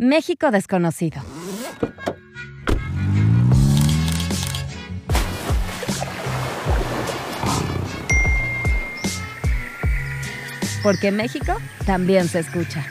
México desconocido. Porque México también se escucha.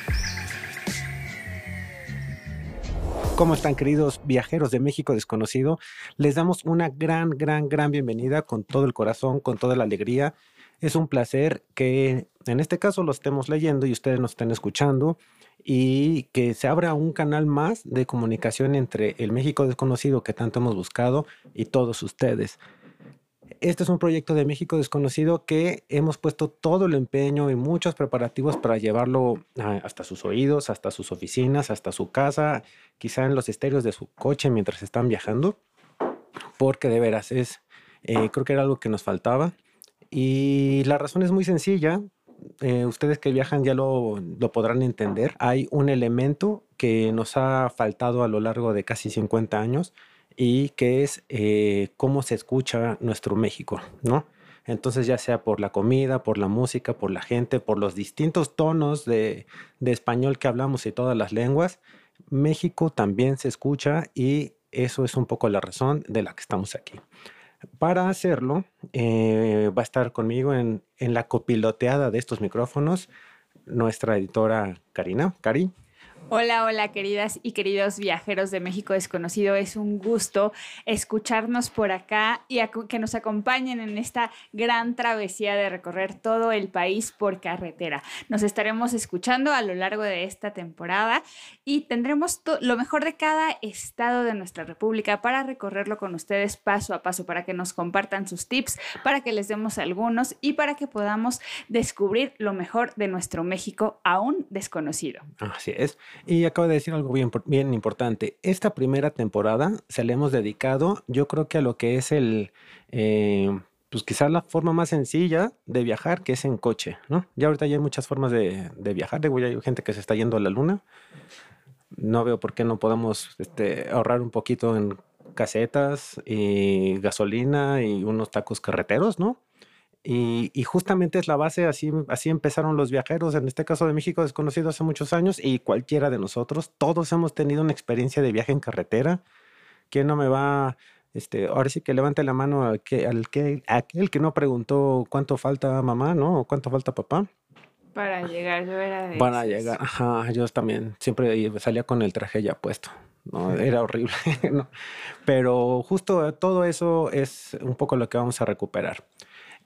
¿Cómo están queridos viajeros de México desconocido? Les damos una gran, gran, gran bienvenida con todo el corazón, con toda la alegría. Es un placer que en este caso lo estemos leyendo y ustedes nos estén escuchando y que se abra un canal más de comunicación entre el México desconocido que tanto hemos buscado y todos ustedes. Este es un proyecto de México desconocido que hemos puesto todo el empeño y muchos preparativos para llevarlo hasta sus oídos, hasta sus oficinas, hasta su casa, quizá en los estéreos de su coche mientras están viajando, porque de veras es, eh, creo que era algo que nos faltaba. Y la razón es muy sencilla, eh, ustedes que viajan ya lo, lo, podrán entender. Hay un elemento que nos ha faltado a lo largo de casi 50 años y que es eh, cómo se escucha nuestro México, ¿no? Entonces, ya sea por la comida, por la música, por la gente, por los distintos tonos de, de español que hablamos y todas las lenguas, México también se escucha y eso es un poco la razón de la que estamos aquí. Para hacerlo, eh, va a estar conmigo en, en, la copiloteada de estos micrófonos nuestra editora Karina. Cari. Hola, hola, queridas y queridos viajeros de México Desconocido. Es un gusto escucharnos por acá y que nos acompañen en esta gran travesía de recorrer todo el país por carretera. Nos estaremos escuchando a lo largo de esta temporada y tendremos lo mejor de cada estado de nuestra república para recorrerlo con ustedes paso a paso, para que nos compartan sus tips, para que les demos algunos y para que podamos descubrir lo mejor de nuestro México aún desconocido. Así es. Y acabo de decir algo bien, importante. Esta primera temporada se le hemos dedicado, yo creo que a lo que es el, eh, pues quizás la forma más sencilla de viajar, que es en coche, ¿no? Ya ahorita ya hay muchas formas de, de viajar. ya hay gente que se está yendo a la luna. No veo por qué no podamos este, ahorrar un poquito en casetas y gasolina y unos tacos carreteros, ¿no? Y, justamente es la base, así, así empezaron los viajeros, en este caso de México desconocido hace muchos años, y cualquiera de nosotros, todos hemos tenido una experiencia de viaje en carretera. ¿Quién no me va, este, ahora sí que levante la mano al que, al que, aquel que no preguntó cuánto falta mamá, ¿no? O cuánto falta papá. Para llegar, yo era de Para llegar, ajá, yo también, siempre salía con el traje ya puesto. ¿no? Era horrible, ¿no? Pero justo todo eso es un poco lo que vamos a recuperar.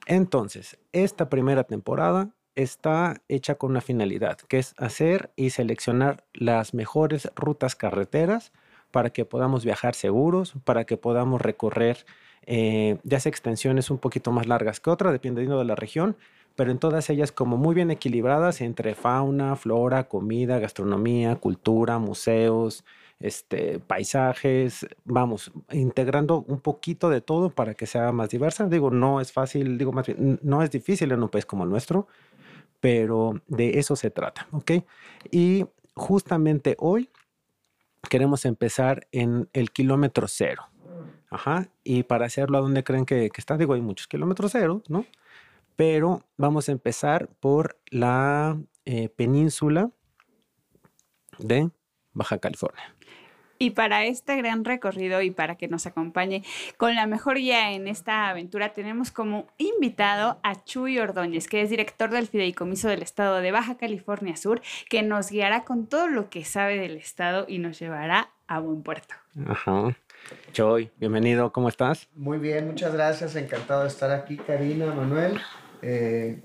Entonces, esta primera temporada está hecha con una finalidad, que es hacer y seleccionar las mejores rutas carreteras para que podamos viajar seguros, para que podamos recorrer eh, ya sea extensiones un poquito más largas que otras, dependiendo de la región, pero en todas ellas como muy bien equilibradas entre fauna, flora, comida, gastronomía, cultura, museos, este, paisajes, vamos, integrando un poquito de todo para que sea más diversa. Digo, no es fácil, digo más bien, no es difícil en un país como el nuestro, pero de eso se trata, ¿ok? Y justamente hoy queremos empezar en el kilómetro cero. Ajá, y para hacerlo, ¿a dónde creen que, está? Digo, hay muchos kilómetros cero, ¿no? Pero vamos a empezar por la eh, península de Baja California. Y para este gran recorrido y para que nos acompañe con la mejor guía en esta aventura, tenemos como invitado a Chuy Ordóñez, que es director del Fideicomiso del Estado de Baja California Sur, que nos guiará con todo lo que sabe del Estado y nos llevará a buen puerto. Ajá. Chuy, bienvenido, ¿cómo estás? Muy bien, muchas gracias, encantado de estar aquí, Karina, Manuel, eh,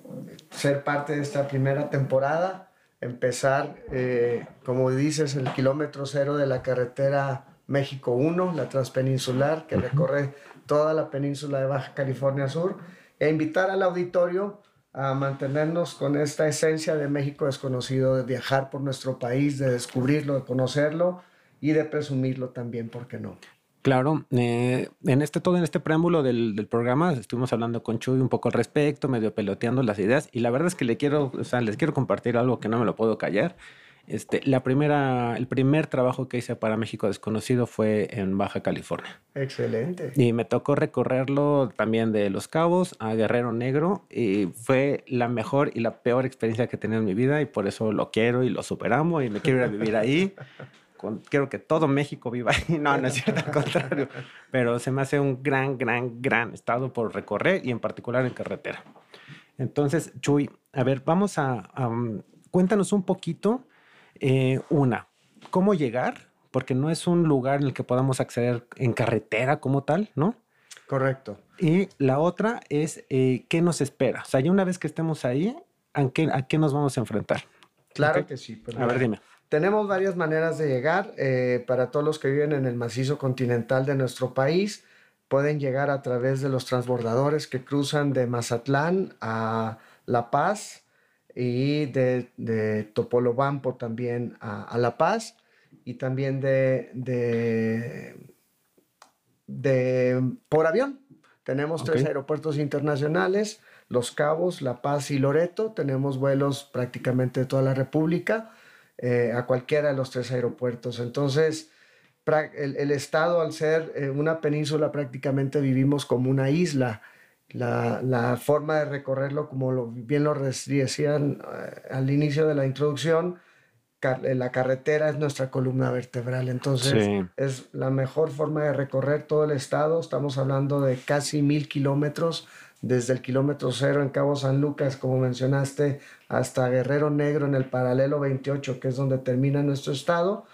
ser parte de esta primera temporada empezar, eh, como dices, el kilómetro cero de la carretera México 1, la transpeninsular, que recorre toda la península de Baja California Sur, e invitar al auditorio a mantenernos con esta esencia de México desconocido, de viajar por nuestro país, de descubrirlo, de conocerlo y de presumirlo también, ¿por qué no? Claro, eh, en este todo en este preámbulo del, del, programa estuvimos hablando con Chuy un poco al respecto, medio peloteando las ideas y la verdad es que le quiero, o sea, les quiero compartir algo que no me lo puedo callar. Este, la primera, el primer trabajo que hice para México Desconocido fue en Baja California. Excelente. Y me tocó recorrerlo también de Los Cabos a Guerrero Negro y fue la mejor y la peor experiencia que he tenido en mi vida y por eso lo quiero y lo superamos y me quiero ir a vivir ahí. con- quiero que todo México viva ahí. No, no es cierto, al contrario. Pero se me hace un gran, gran, gran estado por recorrer y en particular en carretera. Entonces, Chuy, a ver, vamos a, a, um, cuéntanos un poquito, eh, una, ¿cómo llegar? Porque no es un lugar en el que podamos acceder en carretera como tal, ¿no? Correcto. Y la otra es, eh, ¿qué nos espera? O sea, ya una vez que estemos ahí, ¿a qué, a qué nos vamos a enfrentar? Claro que sí. pues A ver, dime. Tenemos varias maneras de llegar. eh, para todos los que viven en el macizo continental de nuestro país, pueden llegar a través de los transbordadores que cruzan de Mazatlán a La Paz y de, de Topolobampo también a, a La Paz y también de, de, de por avión. Tenemos tres aeropuertos internacionales, Los Cabos, La Paz y Loreto. Tenemos vuelos prácticamente de toda la República eh, a cualquiera de los tres aeropuertos. Entonces, el, el estado, al ser eh, una península, prácticamente vivimos como una isla. La, la forma de recorrerlo, como lo- bien lo decían eh, al inicio de la introducción, la carretera es nuestra columna vertebral. Entonces, Sí. es la mejor forma de recorrer todo el estado. Estamos hablando de casi mil kilómetros, desde el kilómetro cero en Cabo San Lucas, como mencionaste, hasta Guerrero Negro en el paralelo 28, que es donde termina nuestro estado.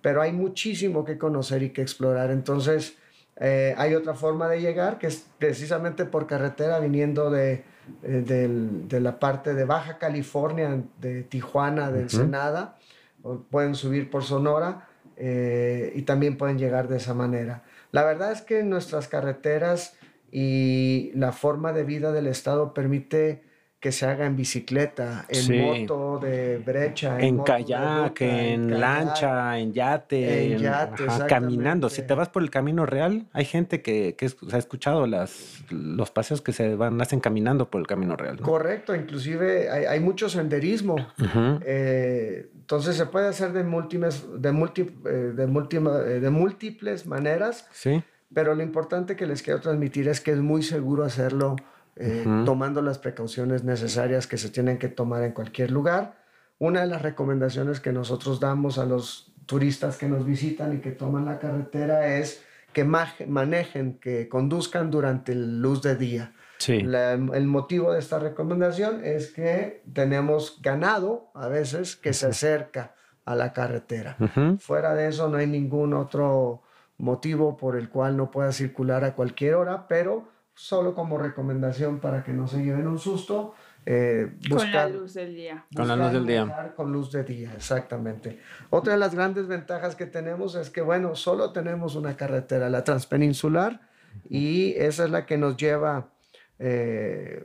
Pero hay muchísimo que conocer y que explorar. Entonces, eh, hay otra forma de llegar, que es precisamente por carretera, viniendo de, eh, del- de la parte de Baja California, de Tijuana, de Ensenada. o pueden subir por Sonora eh, y también pueden llegar de esa manera. La verdad es que nuestras carreteras y la forma de vida del estado permite que se haga en bicicleta, en Sí. moto de brecha, En kayak, en kayak. lancha, en yate, En yate, ajá, caminando. Si te vas por el camino real, hay gente que, que ha escuchado las, los paseos que se van, hacen caminando por el camino real. ¿no? Correcto, inclusive hay, hay mucho senderismo. Eh, entonces se puede hacer de múltiples, de, multi- eh, de, múltima- eh, de múltiples maneras, Sí, pero lo importante que les quiero transmitir es que es muy seguro hacerlo eh, Ujú. tomando las precauciones necesarias que se tienen que tomar en cualquier lugar. Una de las recomendaciones que nosotros damos a los turistas que nos visitan y que toman la carretera es que manejen, que conduzcan durante luz de día. sí. La- el motivo de esta recomendación es que tenemos ganado a veces que se acerca a la carretera. Ujú. Fuera de eso no hay ningún otro motivo por el cual no pueda circular a cualquier hora, pero solo como recomendación para que no se lleven un susto. eh, Con la buscar- luz del día. Con la luz buscar del día. Con luz de día, exactamente. Otra de las grandes ventajas que tenemos es que, bueno, solo tenemos una carretera, la transpeninsular, y esa es la que nos lleva, eh,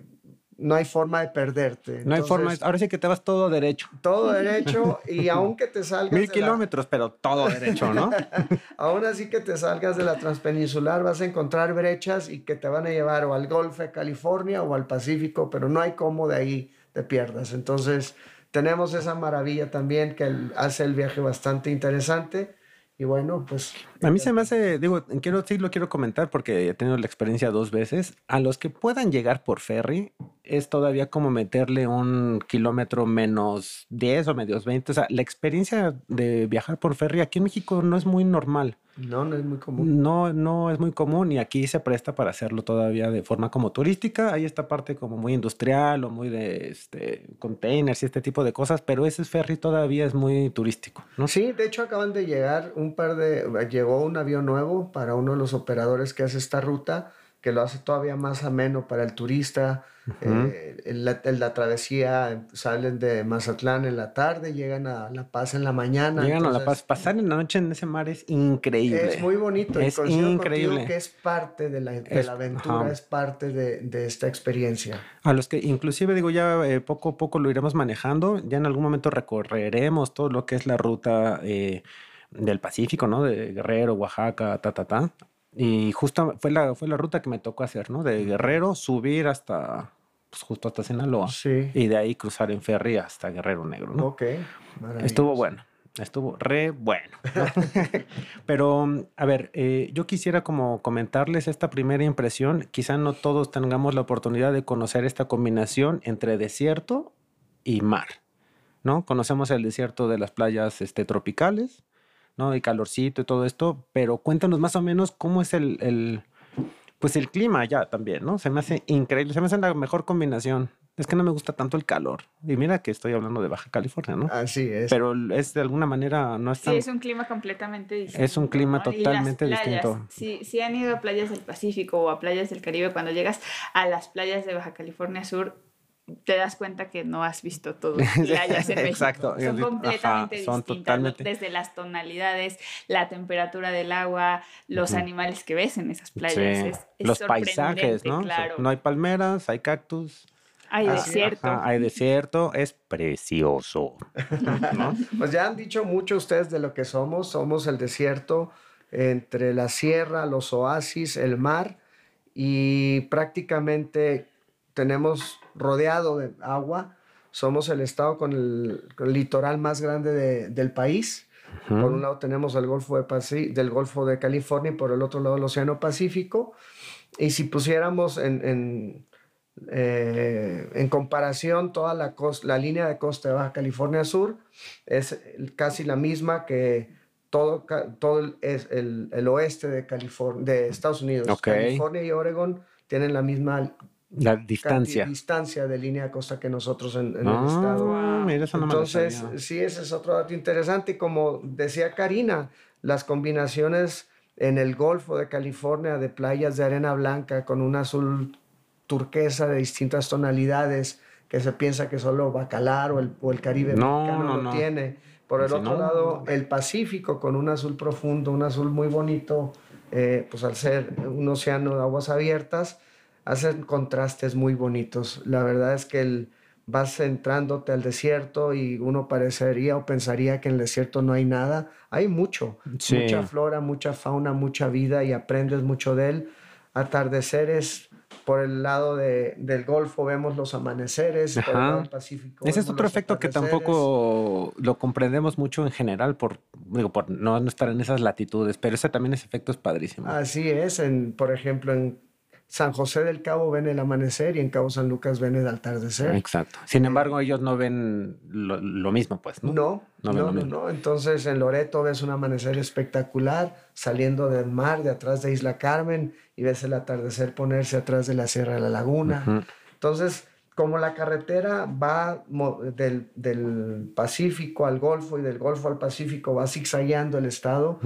no hay forma de perderte. No hay forma, ahora sí que te vas todo derecho. Todo derecho, y aunque te salgas... Mil la- kilómetros, pero todo derecho, ¿no? Aún así que te salgas de la transpeninsular vas a encontrar brechas y que te van a llevar o al Golfo de California o al Pacífico, pero no hay cómo de ahí te pierdas. Entonces tenemos esa maravilla también que hace el viaje bastante interesante y bueno, pues... A mí se me hace, digo, quiero, sí lo quiero comentar porque he tenido la experiencia dos veces. A los que puedan llegar por ferry, es todavía como meterle un kilómetro menos 10 o medios 20. O sea, la experiencia de viajar por ferry aquí en México no es muy normal. No, no es muy común. No, no es muy común y aquí se presta para hacerlo todavía de forma como turística. Hay esta parte como muy industrial o muy de este, containers y este tipo de cosas, pero ese ferry todavía es muy turístico, ¿no? Sí, de hecho acaban de llegar un par de... Llegó un avión nuevo para uno de los operadores que hace esta ruta, que lo hace todavía más ameno para el turista. Eh, en la, en la travesía salen de Mazatlán en la tarde, llegan a La Paz en la mañana. Llegan a La entonces, Paz. Pasar en la noche en ese mar es increíble. Es muy bonito. y Es coincido increíble. que es parte de la, de Es- la aventura, ajá. es parte de, de esta experiencia. A los que inclusive digo ya eh, poco a poco lo iremos manejando, ya en algún momento recorreremos todo lo que es la ruta eh, del Pacífico, ¿no? De Guerrero, Oaxaca, ta, ta, ta. Y justo fue la, fue la ruta que me tocó hacer, ¿no? De Guerrero subir hasta, pues justo hasta Sinaloa. Sí. Y de ahí cruzar en ferry hasta Guerrero Negro, ¿no? Ok. Estuvo bueno, estuvo re bueno. ¿no? Pero, a ver, eh, yo quisiera como comentarles esta primera impresión. Quizá no todos tengamos la oportunidad de conocer esta combinación entre desierto y mar, ¿no? Conocemos el desierto de las playas este, tropicales, ¿no? Y calorcito y todo esto, pero cuéntanos más o menos cómo es el, el pues el clima allá también, ¿no? Se me hace increíble, se me hace la mejor combinación. Es que no me gusta tanto el calor. Y mira que estoy hablando de Baja California, ¿no? Así es. Pero es de alguna manera, no es tan... Sí, es un clima completamente distinto. Es un clima ¿no? Y las totalmente playas, distinto. Si, si han ido a playas del Pacífico o a playas del Caribe, cuando llegas a las playas de Baja California Sur, te das cuenta que no has visto todo playas en México. Exacto. Son Ajá, completamente son distintas, ¿no? totalmente- desde las tonalidades, la temperatura del agua, los animales que ves en esas playas. Sí. Es, es Los paisajes, ¿no? Claro. No hay palmeras, hay cactus. Hay Así, desierto. Ajá, hay desierto, es precioso. ¿no? Pues ya han dicho mucho ustedes de lo que somos. Somos el desierto entre la sierra, los oasis, el mar y prácticamente tenemos rodeado de agua. Somos el estado con el, con el litoral más grande de- del país. Por un lado tenemos el Golfo de Paci- del Golfo de California y por el otro lado el Océano Pacífico. Y si pusiéramos en, en, eh, en comparación toda la, la línea de costa de Baja California Sur, es casi la misma que todo, todo el, es el, el oeste de, California, de Estados Unidos. California y Oregon tienen la misma La distancia. distancia de línea de costa que nosotros en, en el estado. Ah, mira, eso no me Entonces, sabía. sí, ese es otro dato interesante. Y como decía Karina, las combinaciones en el Golfo de California de playas de arena blanca con un azul turquesa de distintas tonalidades que se piensa que solo Bacalar o el, o el Caribe No, mexicano no, lo no. tiene. Por el otro lado, el Pacífico con un azul profundo, un azul muy bonito, eh, pues al ser un océano de aguas abiertas, hacen contrastes muy bonitos. La verdad es que el, vas entrándote al desierto y uno parecería o pensaría que en el desierto no hay nada. Hay mucho, Sí. mucha flora, mucha fauna, mucha vida y aprendes mucho de él. Atardeceres por el lado de- del Golfo vemos los amaneceres, por el Ajá. lado del Pacífico. Ese es otro efecto que tampoco lo comprendemos mucho en general por, digo, por no, no estar en esas latitudes, pero ese también ese efecto es padrísimo. Así es, en, por ejemplo, en San José del Cabo ven el amanecer y en Cabo San Lucas ven el atardecer. Exacto. Sin embargo, ellos no ven lo, lo mismo, pues, ¿no? No, No no, no, mismo. no. Entonces en Loreto ves un amanecer espectacular saliendo del mar, de atrás de Isla Carmen, y ves el atardecer ponerse atrás de la Sierra de la Laguna. Entonces, como la carretera va del, del Pacífico al Golfo y del Golfo al Pacífico, va zigzagueando el estado,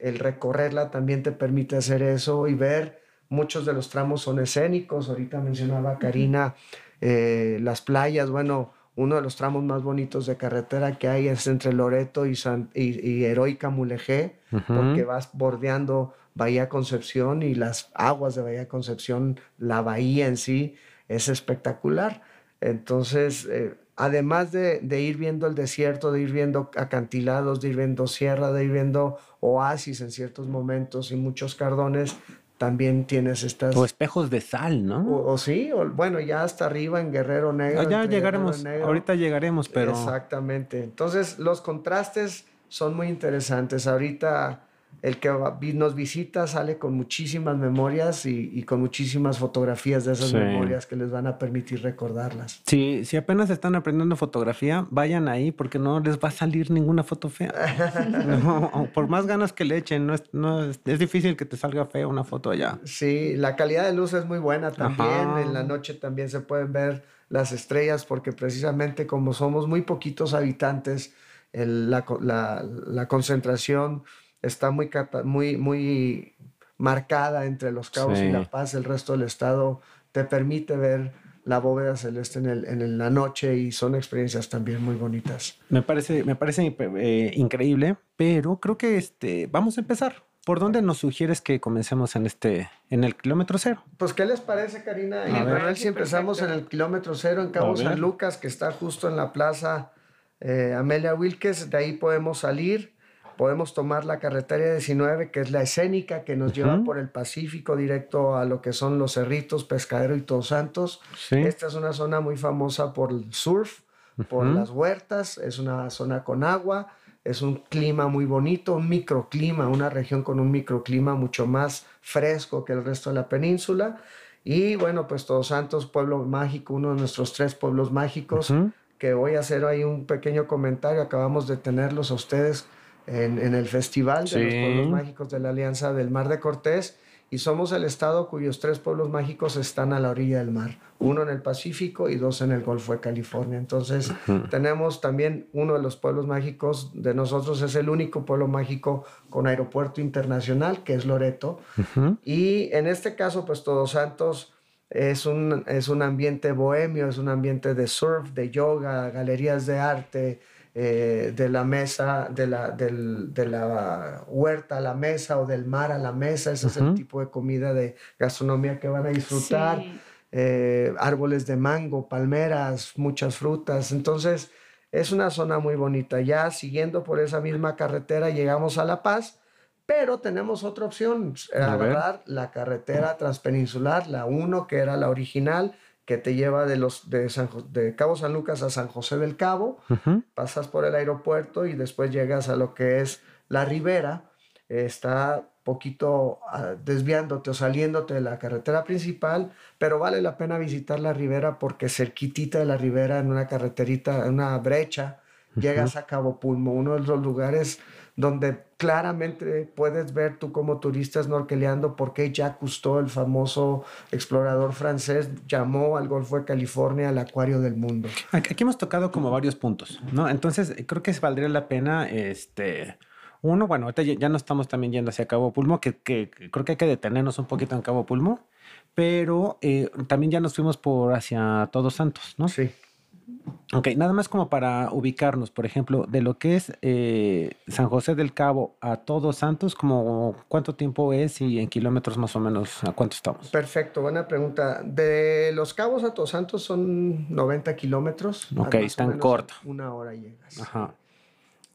el recorrerla también te permite hacer eso y ver muchos de los tramos son escénicos. Ahorita mencionaba Karina eh, las playas. Bueno, uno de los tramos más bonitos de carretera que hay es entre Loreto y, San- y, y Heroica Mulegé, porque vas bordeando Bahía Concepción y las aguas de Bahía Concepción, la bahía en sí, es espectacular. Entonces, eh, además de, de ir viendo el desierto, de ir viendo acantilados, de ir viendo sierra, de ir viendo oasis en ciertos momentos y muchos cardones, también tienes estas... O espejos de sal, ¿no? o, o sí, o, bueno, ya hasta arriba en Guerrero Negro. Ah, ya llegaremos, Negro. ahorita llegaremos, pero Exactamente. Entonces, los contrastes son muy interesantes. Ahorita el que nos visita sale con muchísimas memorias y, y con muchísimas fotografías de esas Sí. memorias que les van a permitir recordarlas. si, si apenas están aprendiendo fotografía, vayan ahí porque no les va a salir ninguna foto fea. No, por más ganas que le echen, no es, no es, es difícil que te salga fea una foto allá. Sí, la calidad de luz es muy buena también. Ajá. En la noche también se pueden ver las estrellas porque precisamente como somos muy poquitos habitantes, el- la, la- la concentración está muy, muy, muy marcada entre Los Cabos Sí. y La Paz. El resto del estado te permite ver la bóveda celeste en, el- en la noche y son experiencias también muy bonitas. Me parece, me parece eh, increíble, pero creo que este, vamos a empezar. ¿Por dónde nos sugieres que comencemos en este, en el kilómetro cero? Pues, ¿qué les parece, Karina? Y A ver. Manuel, si empezamos en el kilómetro cero en Cabo. San Lucas, que está justo en la plaza eh, Amelia Wilkes, de ahí podemos salir, podemos tomar la carretera 19, que es la escénica que nos lleva por el Pacífico directo a lo que son los Cerritos, Pescadero y Todos Santos. Sí. Esta es una zona muy famosa por el surf, por Ujú. las huertas, es una zona con agua, es un clima muy bonito, un microclima, una región con un microclima mucho más fresco que el resto de la península. Y bueno, pues Todos Santos, pueblo mágico, uno de nuestros tres pueblos mágicos, Ujú. que voy a hacer ahí un pequeño comentario, acabamos de tenerlos a ustedes en, en el Festival de los. Pueblos Mágicos de la Alianza del Mar de Cortés y somos el estado cuyos tres pueblos mágicos están a la orilla del mar, uno en el Pacífico y dos en el Golfo de California. Entonces tenemos también uno de los pueblos mágicos de nosotros, es el único pueblo mágico con aeropuerto internacional, que es Loreto. Y en este caso, pues Todos Santos es un, es un ambiente bohemio, es un ambiente de surf, de yoga, galerías de arte, eh, de la mesa, de la, del- de la huerta a la mesa o del mar a la mesa. Ese es el tipo de comida de gastronomía que van a disfrutar. Sí. Eh, árboles de mango, palmeras, muchas frutas. Entonces, es una zona muy bonita. Ya siguiendo por esa misma carretera llegamos a La Paz, pero tenemos otra opción, ver. agarrar la carretera transpeninsular, la 1, que era la original, que te lleva de, los, de, San de Cabo San Lucas a San José del Cabo, pasas por el aeropuerto y después llegas a lo que es la ribera. Eh, está poquito ah, desviándote o saliéndote de la carretera principal, pero vale la pena visitar la ribera porque cerquitita de la ribera, en una carreterita, en una brecha, llegas a Cabo Pulmo, uno de los lugares donde claramente puedes ver tú como turista snorkeleando por qué Jacques Cousteau, el famoso explorador francés, llamó al Golfo de California el acuario del mundo. Aquí hemos tocado como varios puntos, ¿no? Entonces, creo que valdría la pena, este, uno, bueno, ahorita ya, ya no estamos también yendo hacia Cabo Pulmo, que, que creo que hay que detenernos un poquito en Cabo Pulmo, pero eh, también ya nos fuimos por hacia Todos Santos, ¿no? Sí. Ok, nada más como para ubicarnos, por ejemplo, de lo que es eh, San José del Cabo a Todos Santos, como cuánto tiempo es y en kilómetros más o menos a cuánto estamos. Perfecto, buena pregunta. De Los Cabos a Todos Santos son 90 kilómetros. Ok, menos corto. Una hora llegas. Ajá.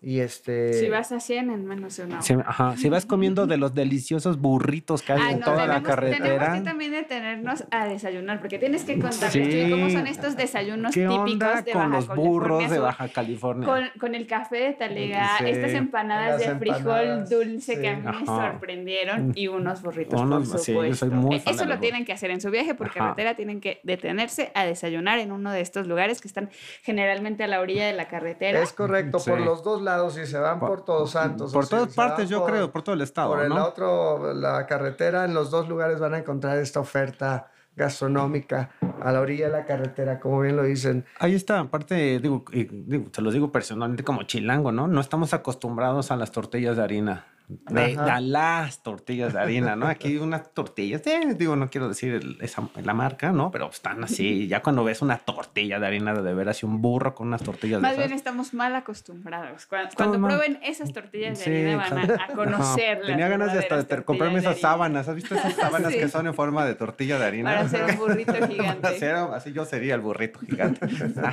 Y este... Si vas a 100 en menos de una hora. Si, ajá, si vas comiendo de los deliciosos burritos que hay Ay, en no, toda la tenemos- Tenemos carretera. que también detenernos a desayunar, porque tienes que contarles Sí. Cómo son estos desayunos ¿Qué típicos onda de con Baja los burros California de Sur. Baja California? Con, con el café de talega, Sí. estas empanadas de frijol empanadas, dulce que a mí me sorprendieron y unos burritos, Unos- por sí, supuesto. yo soy muy fan Eso de lo tienen que hacer en su viaje por Ajá. carretera, tienen que detenerse a desayunar en uno de estos lugares que están generalmente a la orilla de la carretera. Es correcto, Sí. por los dos lados, si se van Por- por Todos Santos. por todas partes, yo por- creo, por todo el estado, Por el ¿no? otro, la carretera, en los dos lugares van a encontrar esta oferta gastronómica a la orilla de la carretera, como bien lo dicen. Ahí está, aparte, digo, y digo, se los digo personalmente como chilango, ¿no? No estamos acostumbrados a las tortillas de harina. De, las tortillas de harina, ¿no? Aquí unas tortillas, eh, digo, no quiero decir el- esa, la marca, ¿no? Pero están así, ya cuando ves una tortilla de harina de ver así un burro con unas tortillas Más de bien esas. estamos mal acostumbrados. Cuando, cuando mal. prueben esas tortillas de Sí, harina van a, a. Tenía ganas de hasta de ter- comprarme esas sábanas. ¿Has visto esas sábanas Sí. que son en forma de tortilla de harina? Para hacer un burrito gigante. Para hacer- así yo sería el burrito gigante.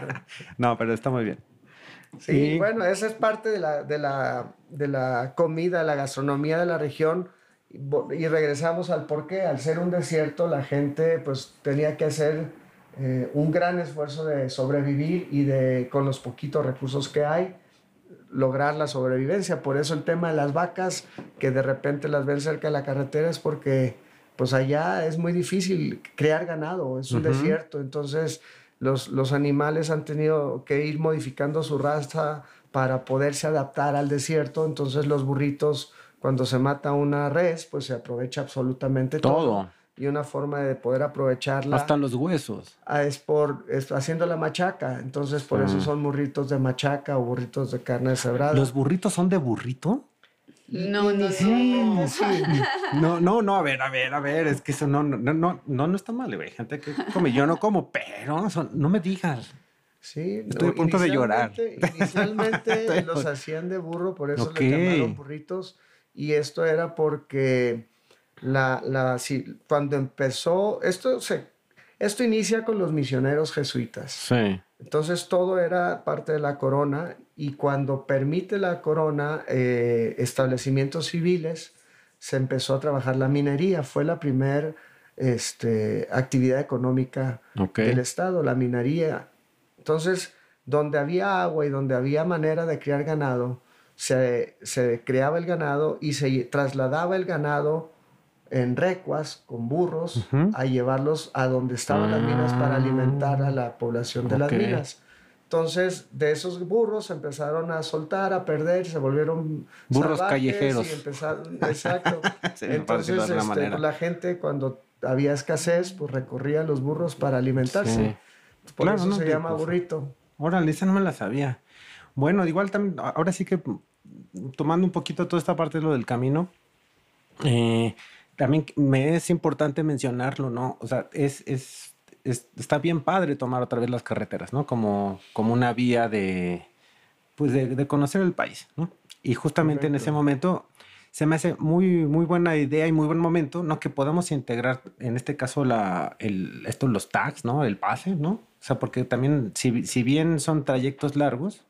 no, pero está muy bien. Sí, Y- bueno, esa es parte de la, de, la, de la comida, la gastronomía de la región. Y regresamos al porqué. Al ser un desierto, la gente pues tenía que hacer eh, un gran esfuerzo de sobrevivir y de, con los poquitos recursos que hay, lograr la sobrevivencia. Por eso el tema de las vacas, que de repente las ven cerca de la carretera, es porque pues allá es muy difícil crear ganado, es un Ujú. desierto. Entonces los, los animales han tenido que ir modificando su raza para poderse adaptar al desierto. Entonces los burritos, cuando se mata una res, pues se aprovecha absolutamente todo. Todo. Y una forma de poder aprovecharla Hasta los huesos. es por es haciendo la machaca. Entonces por eso Ah. son burritos de machaca o burritos de carne deshebrada. ¿Los burritos son de burrito? No, no, sí. No, no, no, a ver, a ver, a ver, es que eso no, no, no, no, no, no está mal, güey. Gente que come, yo no como, pero son- no me digas. Sí, Estoy a punto de llorar. Inicialmente- los hacían de burro, por eso Ok. les llamaron burritos. Y esto era porque la, la, cuando empezó, esto, se, esto inicia con los misioneros jesuitas. Sí. Entonces todo era parte de la corona y cuando permite la corona eh, establecimientos civiles, se empezó a trabajar la minería. Fue la primera este, actividad económica del Estado, la minería. Entonces, donde había agua y donde había manera de criar ganado, se, se criaba el ganado y se trasladaba el ganado en recuas con burros a llevarlos a donde estaban las minas para alimentar a la población de las minas. Entonces, de esos burros empezaron a soltar, a perder, se volvieron Burros callejeros. Y empezaron, exacto. Sí, Entonces, de este, manera. la gente cuando había escasez, pues recurría a los burros para alimentarse. Sí. Por Claro, eso no, se llama pues, burrito. Órale, esa no me la sabía. Bueno, igual también, ahora sí que tomando un poquito toda esta parte de lo del camino, eh, también me es importante mencionarlo, ¿no? O sea, es, es, es- está bien padre tomar otra vez las carreteras, ¿no? Como, como una vía de, pues de, de conocer el país, ¿no? Y justamente en ese momento se me hace muy, muy buena idea y muy buen momento, ¿no? Que podamos integrar, en este caso, la, el, esto, los tags, ¿no? El pase, ¿no? O sea, porque también, si, si bien son trayectos largos,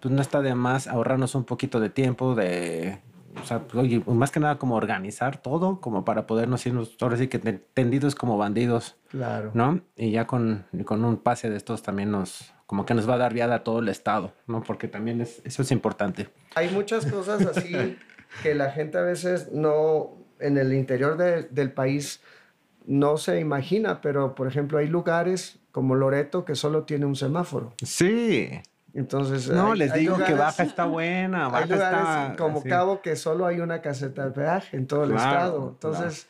pues no está de más ahorrarnos un poquito de tiempo, de, o sea, pues, oye, más que nada como organizar todo, como para podernos irnos, ahora sí que te- tendidos como bandidos, Claro. ¿no? Y ya con, con un pase de estos también nos, como que nos va a dar viada a todo el estado, ¿no? Porque también es, eso es importante. Hay muchas cosas así que la gente a veces no, en el interior de- del país no se imagina, pero por ejemplo hay lugares como Loreto que solo tiene un semáforo. Sí. Entonces, No, hay- les hay digo que lugares- baja está buena, baja Hay lugares está... como así. Cabo que solo hay una caseta de peaje en todo el Claro, estado. Entonces,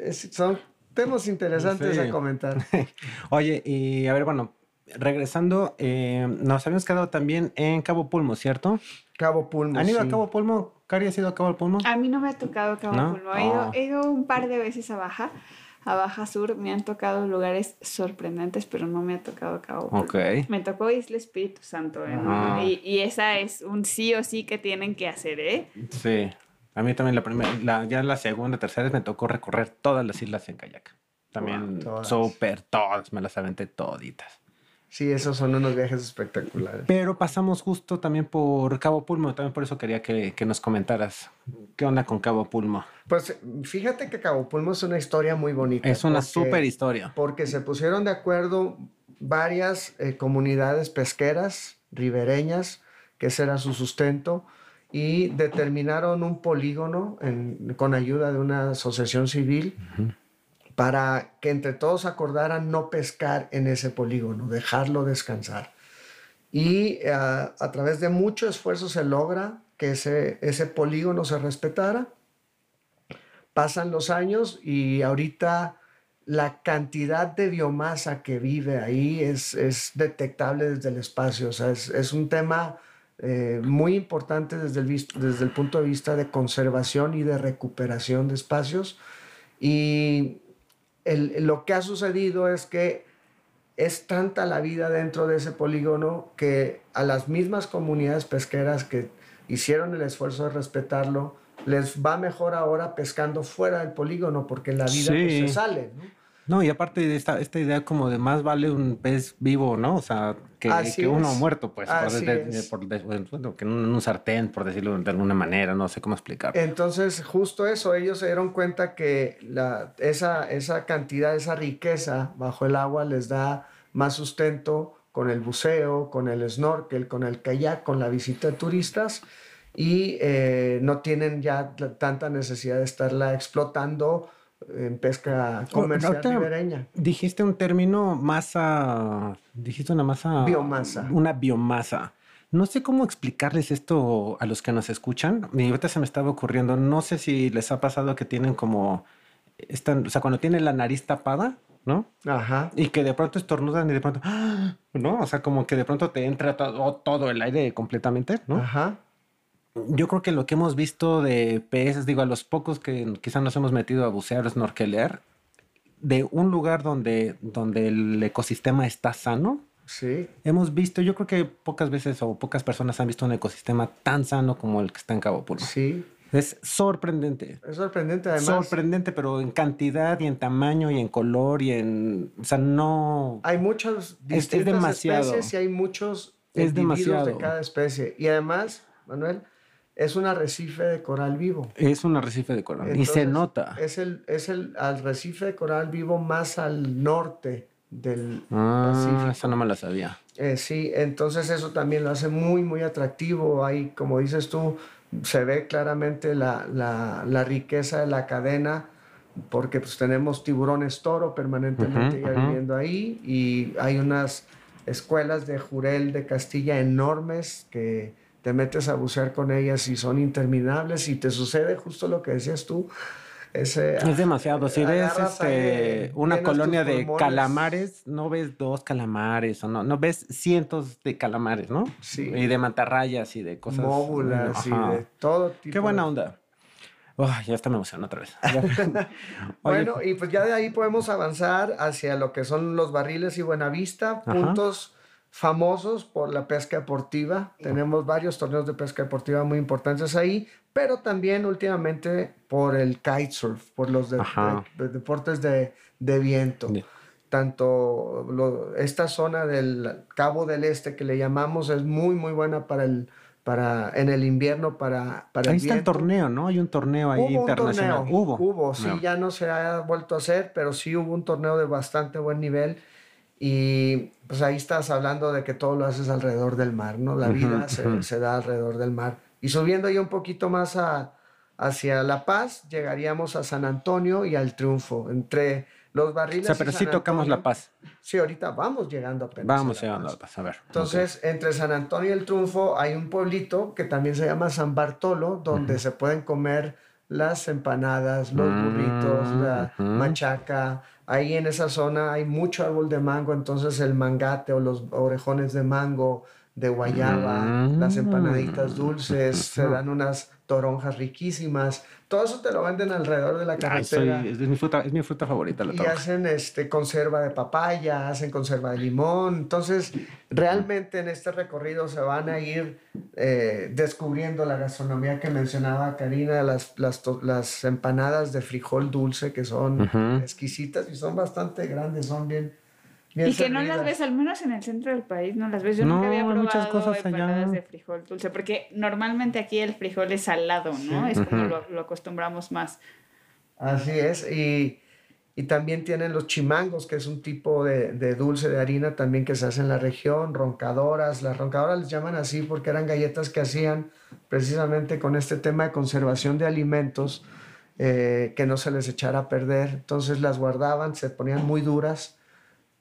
es- son temas interesantes Sí. a comentar. Oye, y a ver, bueno, regresando, eh, nos habíamos quedado también en Cabo Pulmo, ¿cierto? Cabo Pulmo. ¿Han ido sí. a Cabo Pulmo? ¿Cari has ido a Cabo Pulmo? A mí no me ha tocado Cabo ¿No? Pulmo. He, ido, Oh. he ido un par de veces a Baja, a Baja Sur. Me han tocado lugares sorprendentes, pero no me ha tocado Cabo Pulmo. Ok. Me tocó Isla Espíritu Santo. ¿eh? Ah. Y, y esa es un sí o sí que tienen que hacer, ¿eh? Sí. A mí también la primera, la, ya la segunda, tercera vez me tocó recorrer todas las islas en kayak. También Wow, todas. súper todas, me las aventé toditas. Sí, esos son unos viajes espectaculares. Pero pasamos justo también por Cabo Pulmo, también por eso quería que, que nos comentaras qué onda con Cabo Pulmo. Pues fíjate que Cabo Pulmo es una historia muy bonita. Es una porque- súper historia. Porque se pusieron de acuerdo varias eh, comunidades pesqueras ribereñas, que ese era su sustento, y determinaron un polígono en- con ayuda de una asociación civil para que entre todos acordaran no pescar en ese polígono, dejarlo descansar. Y eh, a través de mucho esfuerzo se logra que ese, ese polígono se respetara. Pasan los años y ahorita la cantidad de biomasa que vive ahí es, es detectable desde el espacio. O sea, es, es un tema eh, muy importante desde el, desde el punto de vista de conservación y de recuperación de espacios. Y el- lo que ha sucedido es que es tanta la vida dentro de ese polígono que a las mismas comunidades pesqueras que hicieron el esfuerzo de respetarlo, les va mejor ahora pescando fuera del polígono porque la vida pues, Sí. se sale. ¿no? No, y aparte de esta, esta idea como de más vale un pez vivo, ¿no? O sea, que, que uno es. muerto, pues. por de- de- por de- que en un, sartén, por decirlo de alguna manera, no sé cómo explicarlo. Entonces, justo eso, ellos se dieron cuenta que la, esa, esa cantidad, esa riqueza bajo el agua les da más sustento con el buceo, con el snorkel, con el kayak, con la visita de turistas y eh, no tienen ya tanta necesidad de estarla explotando en pesca comercial ahorita- ribereña. Dijiste un término masa, dijiste una masa. Biomasa. Una biomasa. No sé cómo explicarles esto a los que nos escuchan. Y ahorita se me estaba ocurriendo, no sé si les ha pasado que tienen como, están, o sea, cuando tienen la nariz tapada, ¿no? Ajá. Y que de pronto estornudan y de pronto, ¡ah! ¿no? O sea, como que de pronto te entra todo, todo el aire completamente, ¿no? Ajá. Yo creo que lo que hemos visto de peces, digo, a los pocos que quizás nos hemos metido a bucear snorkelear, de un lugar donde, donde el ecosistema está sano, Sí. hemos visto, yo creo que pocas veces o pocas personas han visto un ecosistema tan sano como el que está en Cabo Pulmo. Sí. Es sorprendente. Es sorprendente además. sorprendente, pero en cantidad y en tamaño y en color y en... O sea, no... Hay muchas es distintas demasiado. especies y hay muchos Es individuos de cada especie. Y además, Manuel, es un arrecife de coral vivo. Es un arrecife de coral. y se Entonces, nota. Es el, es el arrecife de coral vivo más al norte del Ah, Pacífico. eso no me lo sabía. Eh, sí, entonces eso también lo hace muy, muy atractivo. Ahí, como dices tú, se ve claramente la, la- la riqueza de la cadena, porque pues tenemos tiburones toro permanentemente ya viviendo ahí y hay unas escuelas de jurel de Castilla enormes que te metes a bucear con ellas y son interminables y te sucede justo lo que decías tú. Ese, es demasiado. Si ves este, aire, una colonia de calamares, no ves dos calamares o no, no ves cientos de calamares, ¿no? Sí. Y de mantarrayas y de cosas. móbulas y de todo tipo. Qué buena onda. Oh, ya está me emocionó otra vez. Bueno, y pues ya de ahí podemos avanzar hacia lo que son los barriles y Buenavista, puntos famosos por la pesca deportiva. Tenemos varios torneos de pesca deportiva muy importantes ahí, pero también últimamente por el kitesurf, por los de- de- de deportes de, de viento. Tanto lo- esta zona del Cabo del Este que le llamamos es muy muy buena para el para en el invierno para para ahí el está el torneo, ¿no? Hay un torneo ahí Hubo un internacional. torneo, hubo. hubo, sí, No. ya no se ha vuelto a hacer, pero sí hubo un torneo de bastante buen nivel y pues ahí estás hablando de que todo lo haces alrededor del mar, ¿no? La vida se, se da alrededor del mar. Y subiendo ya un poquito más a, hacia La Paz, llegaríamos a San Antonio y al Triunfo, entre los O barriles. sea, y pero sí tocamos Antonio. La Paz. Sí, ahorita vamos llegando apenas. Vamos a llegando a. La Paz. A ver. Entonces, entre San Antonio y el Triunfo hay un pueblito que también se llama San Bartolo, donde se pueden comer las empanadas, los Mm, burritos, la machaca. Ahí en esa zona hay mucho árbol de mango, entonces el mangate o los orejones de mango, de guayaba, Mm. las empanaditas dulces, se dan unas toronjas riquísimas. Todo eso te lo venden alrededor de la ok. Ay, soy- carretera. es, mi fruta, es mi fruta favorita, la Y toronja. hacen este, conserva de papaya, hacen conserva de limón. Entonces, realmente en este recorrido se van a ir eh, descubriendo la gastronomía que mencionaba Karina, las, las, las empanadas de frijol dulce que son exquisitas y son bastante grandes, son bien... bien Y que no las ves, al menos en el centro del país, no las ves. Yo No, nunca había probado muchas cosas allá. de frijol dulce, porque normalmente aquí el frijol es salado, ¿no? Sí. Es como lo acostumbramos más. Así es, y, y también tienen los chimangos, que es un tipo de, de dulce de harina también que se hace en la región, roncadoras, las roncadoras les llaman así porque eran galletas que hacían precisamente con este tema de conservación de alimentos, eh, que no se les echara a perder, entonces las guardaban, se ponían muy duras,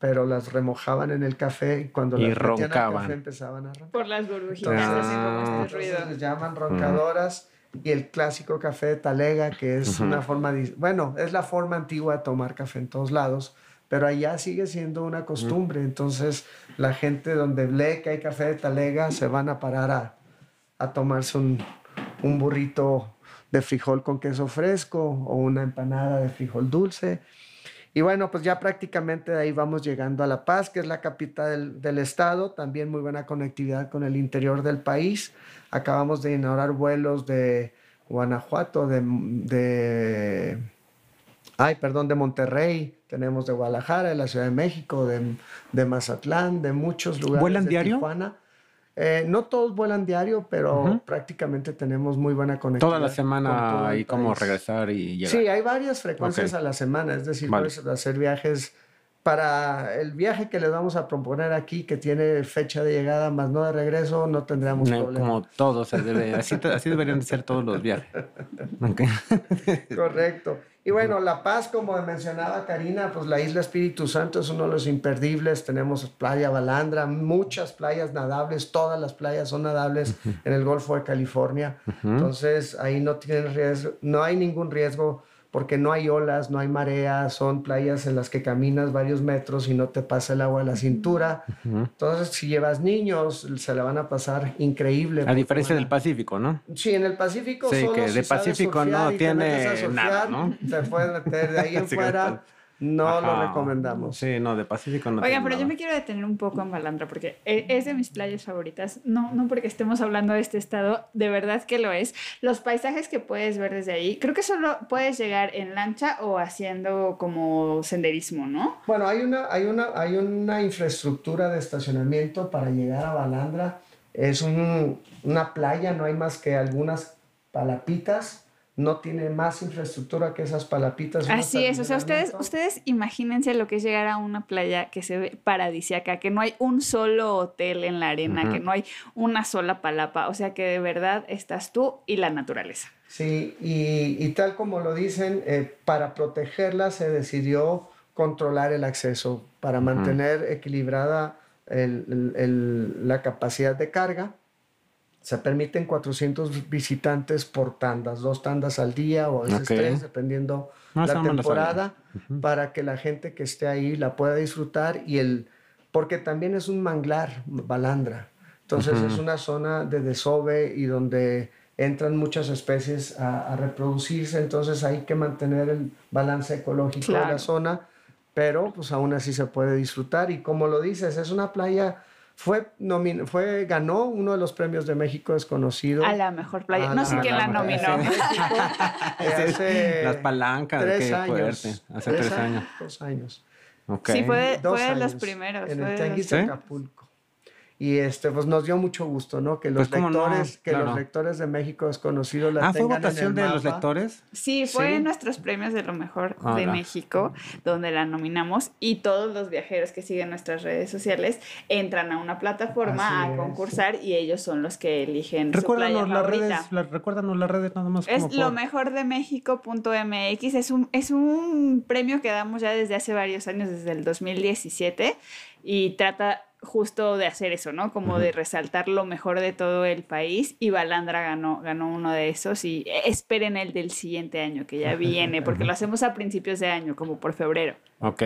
pero las remojaban en el café y cuando Y las metían al roncaban. café empezaban a roncar. Por las burbujitas, Entonces, así como este entonces ruido. les llaman roncadoras y el clásico café de talega, que es Ujú. una forma, bueno, es la forma antigua de tomar café en todos lados, pero allá sigue siendo una costumbre. Entonces, la gente donde lee que hay café de talega se van a parar a, a tomarse un, un burrito de frijol con queso fresco o una empanada de frijol dulce. Y bueno, pues ya prácticamente de ahí vamos llegando a La Paz, que es la capital del, del estado, también muy buena conectividad con el interior del país. Acabamos de inaugurar vuelos de Guanajuato, de, de ay, perdón, de Monterrey, tenemos de Guadalajara, de la Ciudad de México, de, de Mazatlán, de muchos lugares. ¿Vuelan de diario? Tijuana. Eh, no todos vuelan diario, pero Ujú. prácticamente tenemos muy buena conectividad. Toda la semana hay como regresar y llegar. Sí, hay varias frecuencias Ok. a la semana, es decir, Vale. puedes hacer viajes para el viaje que les vamos a proponer aquí, que tiene fecha de llegada más no de regreso, no tendríamos No, problema. como todo se debe, así, así deberían de ser todos los viajes. Ok. Correcto. Y bueno, La Paz, como mencionaba Karina, pues la isla Espíritu Santo es uno de los imperdibles. Tenemos playa Balandra, muchas playas nadables, todas las playas son nadables en el Golfo de California. Entonces ahí no tienen riesgo, no hay ningún riesgo porque no hay olas, no hay marea, son playas en las que caminas varios metros y no te pasa el agua a la cintura. Entonces, si llevas niños, se la van a pasar increíble. A diferencia del Pacífico, ¿no? Sí, en el Pacífico Sí, solo que de Pacífico no tiene surfear, nada, ¿no? Te puedes meter de ahí en fuera. No lo recomendamos. Sí, no, de Pacífico no. Oigan, pero yo me quiero detener un poco en Balandra porque e- es de mis playas favoritas. No, no porque estemos hablando de este estado, de verdad que lo es. Los paisajes que puedes ver desde ahí, creo que solo puedes llegar en lancha o haciendo como senderismo, ¿no? Bueno, hay una, hay, una, hay una infraestructura de estacionamiento para llegar a Balandra. Es un- una playa, no hay más que algunas palapitas. No tiene más infraestructura que esas palapitas. Así es, o sea, ustedes, ustedes imagínense lo que es llegar a una playa que se ve paradisiaca, que no hay un solo hotel en la arena, que no hay una sola palapa, o sea que de verdad estás tú y la naturaleza. Sí, y, y tal como lo dicen, eh, para protegerla se decidió controlar el acceso, para mantener equilibrada el- el- la capacidad de carga. Se permiten 400 visitantes por tandas, dos tandas al día o a veces tres, dependiendo Más la temporada, para que la gente que esté ahí la pueda disfrutar y el porque también es un manglar, Balandra. Entonces es una zona de desove y donde entran muchas especies a, a reproducirse, entonces hay que mantener el balance ecológico de Claro. la zona, pero pues aún así se puede disfrutar. Y como lo dices, es una playa fue nomin- fue ganó uno de los premios de México desconocido. A la mejor playa. A no sé quién la nominó. Las palancas, tres qué años. fuerte. Hace tres años. Dos años. Ok. Sí, fue fue de los primeros. En el de. Acapulco. Y este, pues nos dio mucho gusto, ¿no? Que los Pues, no, lectores, que claro. los lectores de México desconocidos la Ah, fue en votación el de los lectores. Sí, fue Sí. nuestros premios de lo mejor Ah, de. México, donde la nominamos y todos los viajeros que siguen nuestras redes sociales entran a una plataforma Así a es. concursar y ellos son los que eligen su playa Recuérdanos las favorita. redes, la- recuérdanos las redes nada más. como Es lo por- mejor de México.mx. Es un, es un premio que damos ya desde hace varios años, desde el 2017, y trata justo de hacer eso, ¿no? Como de resaltar lo mejor de todo el país. Y Balandra ganó, ganó uno de esos. Y esperen el del siguiente año, que ya viene, porque lo hacemos a principios de año, como por febrero. Ok.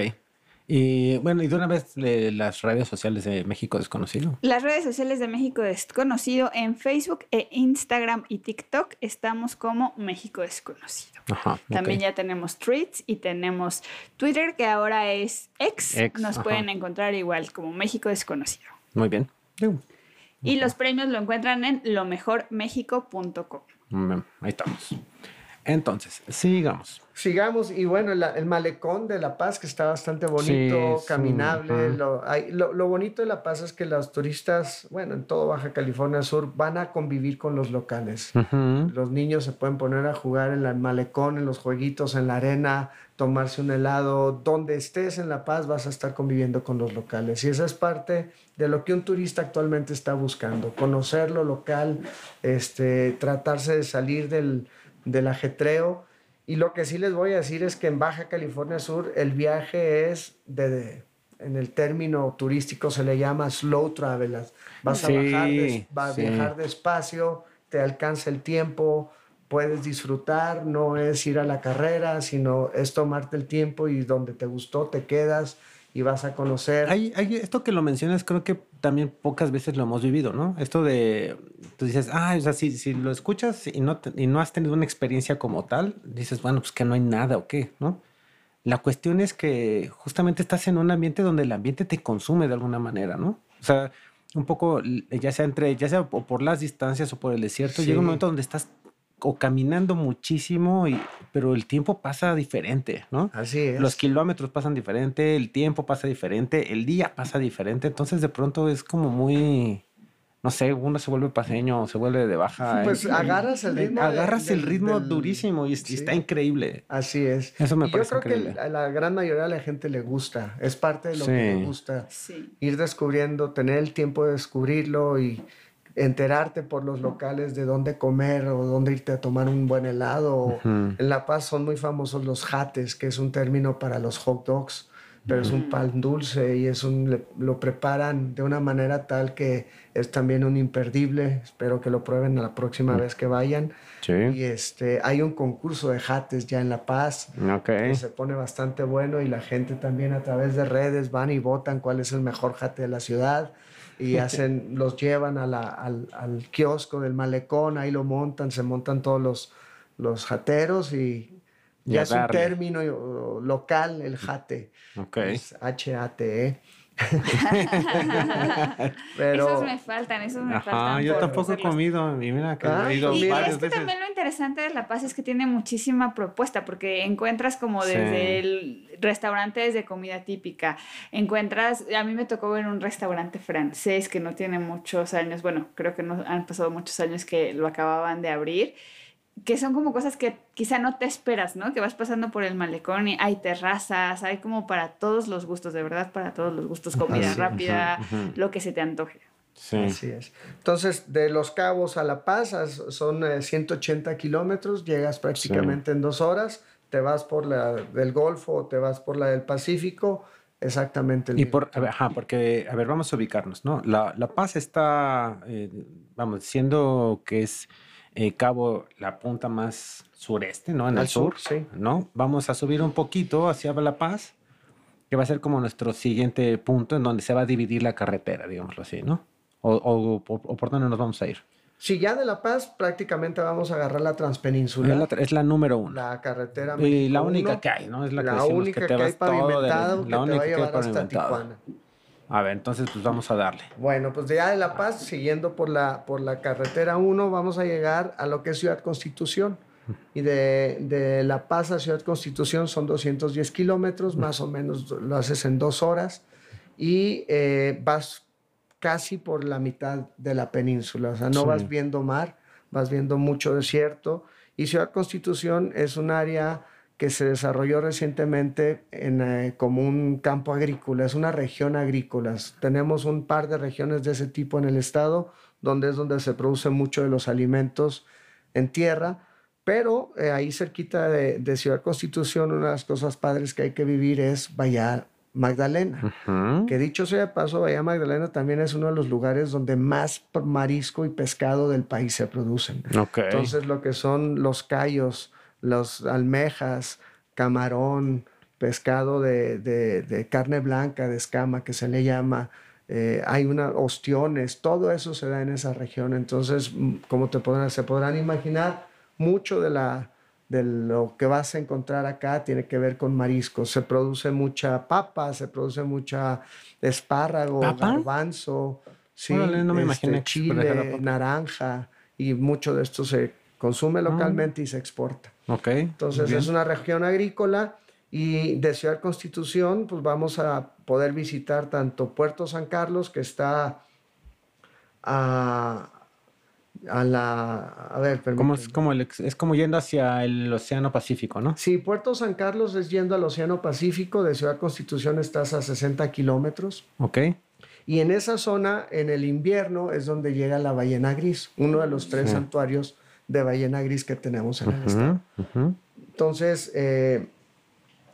Y bueno, y de una vez le- las redes sociales de México Desconocido. Las redes sociales de México Desconocido en Facebook e Instagram y TikTok estamos como México Desconocido. Ajá. También ya tenemos tweets y tenemos Twitter, que ahora es X. X, Nos ajá. pueden encontrar igual como México Desconocido. Muy bien. Y los premios lo encuentran en lomejormexico.com. mm, Ahí estamos. Entonces, sigamos. Sigamos, y bueno, la- el malecón de La Paz, que está bastante bonito, Sí, caminable. lo, hay- lo, lo bonito de La Paz es que los turistas, bueno, en todo Baja California Sur, van a convivir con los locales. Los niños se pueden poner a jugar en el malecón, en los jueguitos, en la arena, tomarse un helado. Donde estés en La Paz vas a estar conviviendo con los locales. Y esa es parte de lo que un turista actualmente está buscando. Conocer lo local, este, tratarse de salir del, del ajetreo. Y lo que sí les voy a decir es que en Baja California Sur el viaje es de... de- en el término turístico se le llama slow travel. Vas a, bajar, des- va a sí. viajar despacio, te alcanza el tiempo, puedes disfrutar, no es ir a la carrera, sino es tomarte el tiempo y donde te gustó te quedas y vas a conocer. Hay, hay- esto que lo mencionas, creo que también pocas veces lo hemos vivido, ¿no? Esto de, tú dices, ah, o sea, si, si lo escuchas y no, te- y no has tenido una experiencia como tal, dices, bueno, pues que no hay nada o qué, ¿no? La cuestión es que justamente estás en un ambiente donde el ambiente te consume de alguna manera, ¿no? O sea, un poco, ya sea entre, ya sea por las distancias o por el desierto, llega un momento donde estás o caminando muchísimo, y, pero el tiempo pasa diferente, ¿no? Así es. Los kilómetros pasan diferente, el tiempo pasa diferente, el día pasa diferente, entonces de pronto es como muy, no sé, uno se vuelve paseño, se vuelve de baja. Pues agarras el ritmo agarras el ritmo del- durísimo y, sí. está increíble. Así es. Eso me Y yo parece creo que a la gran mayoría de la gente le gusta, es parte de lo que le gusta. Sí. ir descubriendo, tener el tiempo de descubrirlo y enterarte por los locales de dónde comer o dónde irte a tomar un buen helado. En La Paz son muy famosos los jates, que es un término para los hot dogs, pero es un pan dulce y es un, le- lo preparan de una manera tal que es también un imperdible. Espero que lo prueben la próxima vez que vayan. Y Sí. este, hay un concurso de jates ya en La Paz Ok. que se pone bastante bueno y la gente también a través de redes van y votan cuál es el mejor jate de la ciudad y hacen, los llevan a la- al, al kiosco del malecón, ahí lo montan, se montan todos los, los jateros y ya es un término uh, local el jate, Ok. es H-A-T-E. Pero Esos me faltan, esos me Ajá, faltan. yo tampoco he comido y mira que Ah, he ido Y es varias que veces. también lo interesante de La Paz es que tiene muchísima propuesta, porque encuentras como Sí. desde el restaurantes de comida típica, encuentras, a mí me tocó ver un restaurante francés que no tiene muchos años, bueno, creo que no han pasado muchos años que lo acababan de abrir, que son como cosas que quizá no te esperas, ¿no? Que vas pasando por el malecón y hay terrazas, hay como para todos los gustos, de verdad, para todos los gustos, comida Sí, rápida, lo que se te antoje. Sí. Así es. Entonces, de Los Cabos a La Paz son eh, 180 kilómetros, llegas prácticamente en dos horas, te vas por la del Golfo o te vas por la del Pacífico, exactamente el Y por, a ver, ajá, porque, a ver, vamos a ubicarnos, ¿no? La, la Paz está, eh, vamos, siendo que es eh, Cabo la punta más sureste, ¿no? En Al el sur, sur, sí. ¿no? Vamos a subir un poquito hacia La Paz, que va a ser como nuestro siguiente punto en donde se va a dividir la carretera, digámoslo así, ¿no? O, o, o- o por dónde nos vamos a ir. Si ya de La Paz prácticamente vamos a agarrar la Es transpeninsular, la, es la número uno. la carretera y la única uno, que hay, ¿no? Es la, la, que única que que, te hay vas todo de- pavimentado que la te única va a que hay llevar hasta pavimentada. Tijuana. A ver, entonces pues vamos a darle. Bueno, pues de ya de La Paz, siguiendo por la, por la carretera 1, vamos a llegar a lo que es Ciudad Constitución. Y de, de La Paz a Ciudad Constitución son 210 kilómetros, más o menos lo haces en dos horas. Y eh, vas casi por la mitad de la península. O sea, no Sí. vas viendo mar, vas viendo mucho desierto. Y Ciudad Constitución es un área que se desarrolló recientemente en, eh, como un campo agrícola, es una región agrícola. Tenemos un par de regiones de ese tipo en el estado, donde es donde se produce mucho de los alimentos en tierra, pero eh, ahí cerquita de, de Ciudad Constitución, una de las cosas padres que hay que vivir es Bahía Magdalena. Que dicho sea de paso, Bahía Magdalena también es uno de los lugares donde más marisco y pescado del país se producen. Entonces, lo que son los callos, los almejas, camarón, pescado de, de- de carne blanca, de escama, que se le llama, eh, hay una, ostiones, todo eso se da en esa región. Entonces, mm, como te podrán, se podrán imaginar, mucho de, la, de lo que vas a encontrar acá tiene que ver con mariscos. Se produce mucha papa, se produce mucha espárrago, ¿Papa? garbanzo, sí, Órale, no me este, chile, naranja, y mucho de esto se consume localmente y se exporta. Ok. Entonces es una región agrícola y de Ciudad Constitución pues vamos a poder visitar tanto Puerto San Carlos que está a, a la... A ver, Como es, como el es como yendo hacia el Océano Pacífico, ¿no? Sí, Puerto San Carlos es yendo al Océano Pacífico, de Ciudad Constitución estás a 60 kilómetros. Ok. Y en esa zona, en el invierno, es donde llega la ballena gris, uno de los tres Sí. santuarios de ballena gris que tenemos en el estado. Ujú, ujú. Entonces, eh,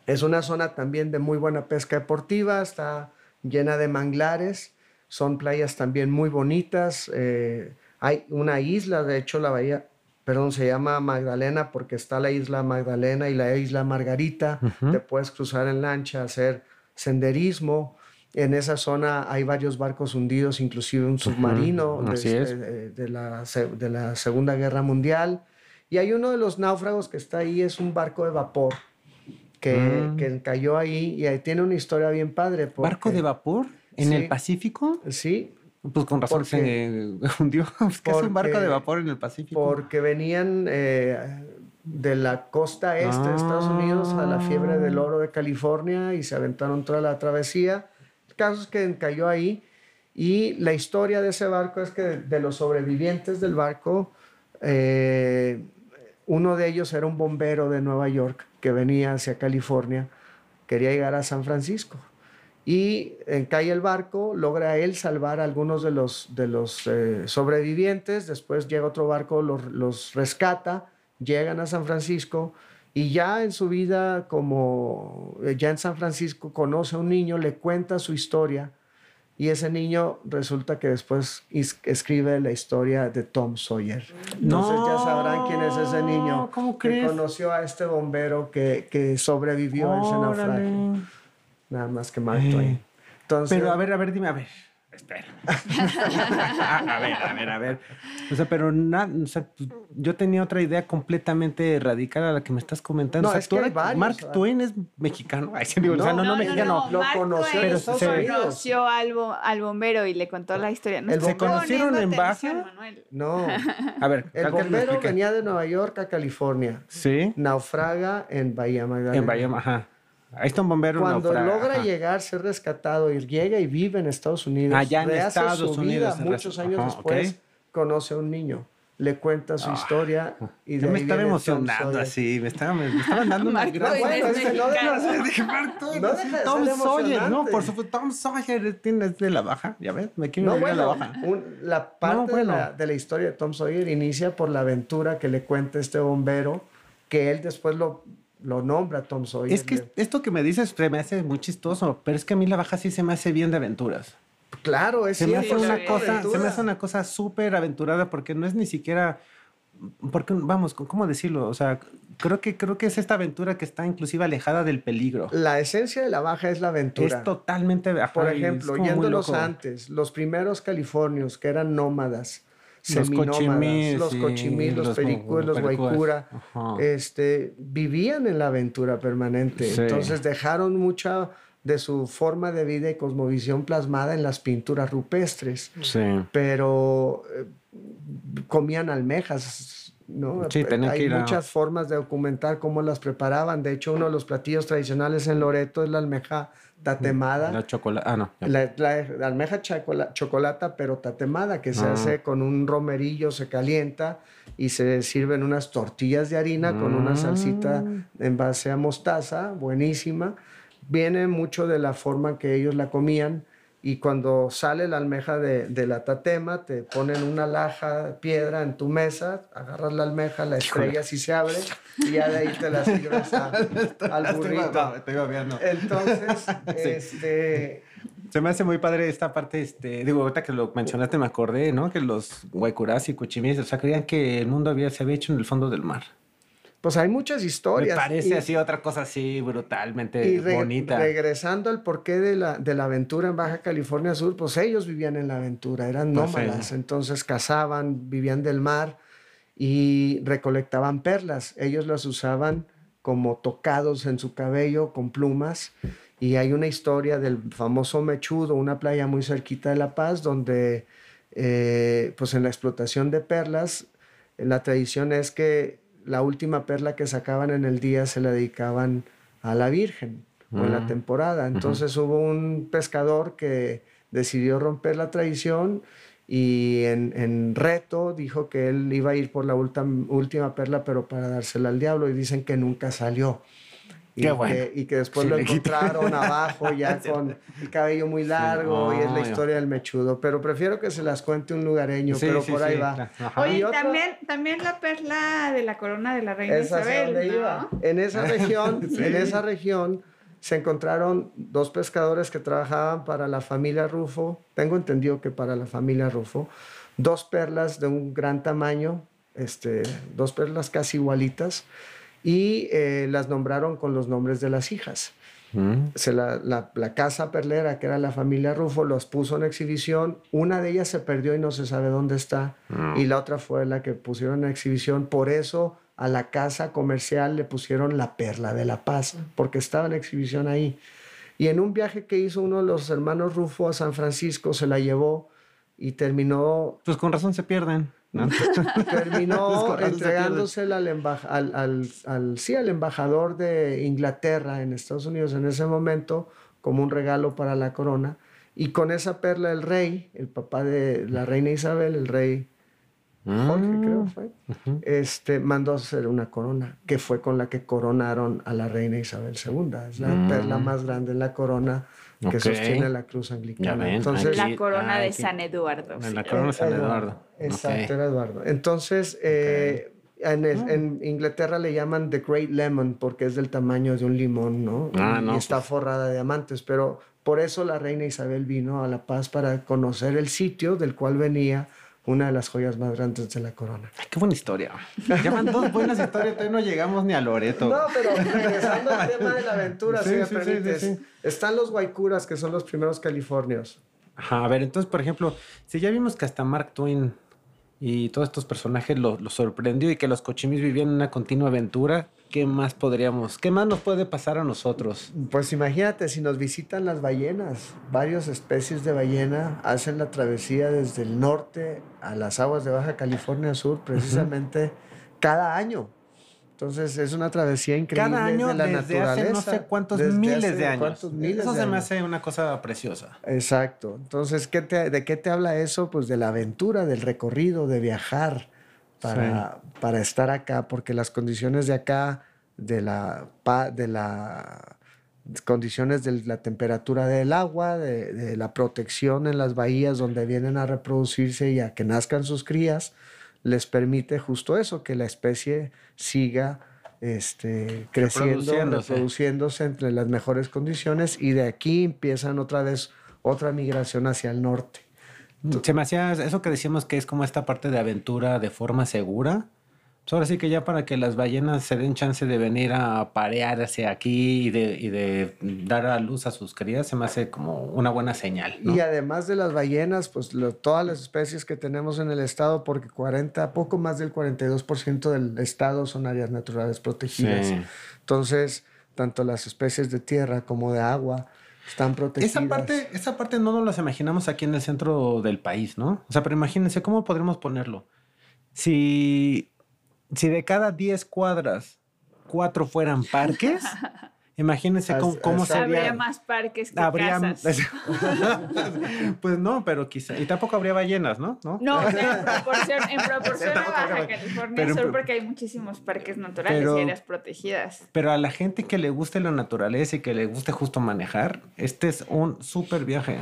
es una zona también de muy buena pesca deportiva, está llena de manglares, son playas también muy bonitas. eh, hay una isla, de hecho, la bahía, perdón, se llama Magdalena porque está la isla Magdalena y la isla Margarita. Ujú. Te puedes cruzar en lancha, hacer senderismo. En esa zona hay varios barcos hundidos, inclusive un submarino Ujú, así desde- es. de, de la, de la Segunda Guerra Mundial. Y hay uno de los náufragos que está ahí, es un barco de vapor que, Mm. que cayó ahí y ahí tiene una historia bien padre. porque- ¿Barco de vapor en Sí. el Pacífico? Sí, Pues con razón Porque- se hundió. Es que es un barco de vapor en el Pacífico. porque venían eh, de la costa este de Estados Unidos a la fiebre del oro de California y se aventaron toda la travesía. El caso es que cayó ahí. Y la historia de ese barco es que de, de los sobrevivientes del barco, eh, uno de ellos era un bombero de Nueva York que venía hacia California, quería llegar a San Francisco. Y eh, cae el barco, logra él salvar a algunos de los, de los eh, sobrevivientes, después llega otro barco, los, los rescata, llegan a San Francisco y ya en su vida, como eh, ya en San Francisco, conoce a un niño, le cuenta su historia y ese niño resulta que después is- escribe la historia de Tom Sawyer. Entonces ya sabrán quién es ese niño No, ¿cómo que crees? conoció a este bombero que, que sobrevivió a ese naufragio. Nada más que Mark Eh, Twain. Entonces, Pero a ver, a ver, dime, a ver. Espera. a ver, a ver, a ver. O sea, pero na- o sea, yo tenía otra idea completamente radical a la que me estás comentando. No, o sea, es tú que hay varios, Mark ¿verdad? Twain es mexicano. Ay, sí, digo, o sea, no, no, No, no, mexicano. Lo Mark conoció Estados Unidos. conoció al, bo- al bombero y le contó la historia. No El ¿Se conocieron en Baja? No, A ver, el bombero venía de Nueva York a California, Sí, naufraga en Bahía Magdalena. en Bahía, ajá. Ahí está un bombero. Cuando naufraga, logra ajá. llegar, ser rescatado y llega y vive en Estados Unidos, Allá en rehace Estados su Unidos, vida, muchos años ajá, después, ok. conoce a un niño, le cuenta su Ah, historia y de Yo me estaba emocionando Sawyer. así, me estaban, me estaban dando una gran... Bueno, es es que no No deja Tom Sawyer, no, por supuesto, Tom Sawyer tiene es de la baja, ya ves, me quiero No, ir a la bueno, baja. un- la parte bueno. de, la, de la historia de Tom Sawyer inicia por la aventura que le cuenta este bombero, que él después lo lo nombra Tom Sawyer. Es que esto que me dices me hace muy chistoso, pero es que a mí la baja sí se me hace bien de aventuras. Claro, es se me hace una cosa, se me hace una cosa súper aventurada porque no es ni siquiera porque vamos, ¿cómo decirlo? O sea, creo que creo que es esta aventura que está inclusive alejada del peligro. La esencia de la baja es la aventura. Es totalmente ajá, Por ejemplo, yéndolos antes, los primeros californios que eran nómadas, Los cochimís, los sí, los, los pericúes, los guaycura, este, vivían en la aventura permanente. Sí. Entonces dejaron mucha de su forma de vida y cosmovisión plasmada en las pinturas rupestres, Sí. pero eh, comían almejas, ¿no? Sí, Hay muchas formas de documentar cómo las preparaban. De hecho, uno de los platillos tradicionales en Loreto es la almeja tatemada. La chocolate. Ah, no. La, la- la almeja chocola- chocolata, pero tatemada, que se Ah. hace con un romerillo, se calienta y se sirven unas tortillas de harina con una salsita Mm. en base a mostaza, buenísima. Viene mucho de la forma que ellos la comían y cuando sale la almeja de, de la tatema, te ponen una laja de piedra en tu mesa, agarras la almeja, la estrellas y se abre y ya de ahí te la sirves a- al burrito. Estoy babeando. Entonces, este, Se me hace muy padre esta parte, este, digo, ahorita que lo mencionaste me acordé, ¿no? Que los guaycurás y cuchimís, o sea, creían que el mundo había, se había hecho en el fondo del mar. Pues hay muchas historias. Me parece y- así otra cosa así brutalmente Y re- bonita. regresando al porqué de la, de la aventura en Baja California Sur, pues ellos vivían en la aventura, eran Pues sí. nómadas, entonces cazaban, vivían del mar y recolectaban perlas. Ellos las usaban como tocados en su cabello con plumas. Y hay una historia del famoso Mechudo, una playa muy cerquita de La Paz, donde eh, pues en la explotación de perlas, la tradición es que la última perla que sacaban en el día se la dedicaban a la Virgen o en la Mm. temporada. Entonces hubo un pescador que decidió romper la tradición y en, en reto dijo que él iba a ir por la última perla, pero para dársela al diablo, y dicen que nunca salió. Y, Qué que, bueno. y que después Sí, lo encontraron abajo ya con el cabello muy largo y es la historia del mechudo. Pero prefiero que se las cuente un lugareño, Sí, pero sí, por sí, ahí va. Ajá. Oye, también, también la perla de la corona de la reina Esa Isabel, ¿no? iba. En esa región, Sí. en esa región se encontraron dos pescadores que trabajaban para la familia Rufo. Tengo entendido que para la familia Rufo, dos perlas de un gran tamaño, este, dos perlas casi igualitas, y eh, las nombraron con los nombres de las hijas. Mm. Se la, la- la casa perlera, que era la familia Rufo, los puso en exhibición. Una de ellas se perdió y no se sabe dónde está. Mm. Y la otra fue la que pusieron en exhibición. Por eso a la casa comercial le pusieron la perla de la paz, porque estaba en exhibición ahí. Y en un viaje que hizo uno de los hermanos Rufo a San Francisco, se la llevó y terminó Pues con razón se pierden. ¿No? terminó entregándosela al, al, al- al- sí, al embajador de Inglaterra en Estados Unidos en ese momento como un regalo para la corona. Y con esa perla el rey, el papá de la reina Isabel, el rey Jorge Mm. creo fue, este, mandó a hacer una corona, que fue con la que coronaron a la reina Isabel II. Es la Mm. perla más grande en la corona que sostiene la cruz anglicana. ven, Entonces, La corona de San Eduardo. En la corona de San Eduardo. Eduardo. Exacto, Ok. era Eduardo. Entonces, eh, en, es- en Inglaterra le llaman The Great Lemon porque es del tamaño de un limón, ¿no? Ah, y no, está pues. forrada de diamantes, pero por eso la reina Isabel vino a La Paz para conocer el sitio del cual venía una de las joyas más grandes de la corona. Ay, qué buena historia. Llevan dos buenas historias, todavía no llegamos ni a Loreto. No, pero regresando al tema de la aventura, Sí, si me sí, sí, permites, sí, sí. están los guaycuras, que son los primeros californios. Ajá, a ver, entonces, por ejemplo, si ya vimos que hasta Mark Twain y todos estos personajes lo, lo sorprendió y que los cochimis vivían una continua aventura, ¿qué más podríamos, qué más nos puede pasar a nosotros? Pues imagínate, si nos visitan las ballenas, varias especies de ballena hacen la travesía desde el norte a las aguas de Baja California Sur precisamente cada año. Entonces es una travesía increíble Cada año de la desde naturaleza. hace no sé cuántos miles de años. miles Eso de se me hace una cosa preciosa. Exacto. Entonces, ¿qué te- ¿de qué te habla eso? Pues de la aventura, del recorrido, de viajar para, para estar acá, porque las condiciones de acá, de la, de la condiciones de la temperatura del agua, de, de la protección en las bahías donde vienen a reproducirse y a que nazcan sus crías, les permite justo eso, que la especie siga este, creciendo, Reproduciéndose. reproduciéndose entre las mejores condiciones y de aquí empiezan otra vez otra migración hacia el norte. Se me hacía eso que decíamos que es como esta parte de aventura de forma segura. Pues ahora sí que ya para que las ballenas se den chance de venir a parear hacia aquí y de, y de dar a luz a sus crías, se me hace como una buena señal. ¿no? Y además de las ballenas, pues lo- todas las especies que tenemos en el estado, porque 40, poco más del 42% del estado son áreas naturales protegidas. Sí. Entonces, tanto las especies de tierra como de agua están protegidas. Esa parte, esa parte no nos las imaginamos aquí en el centro del país, ¿no? O sea, pero imagínense cómo podremos ponerlo. Si, si de cada 10 cuadras, cuatro fueran parques, imagínense cómo, As- cómo sería. Habría más parques que habría- casas. pues no, pero quizá. Y tampoco habría ballenas, ¿no? ¿No? En proporción, en proporción a Baja. California Pero- Sur, porque hay muchísimos parques naturales Pero- y áreas protegidas. Pero a la gente que le guste la naturaleza y que le guste justo manejar, este es un súper viaje.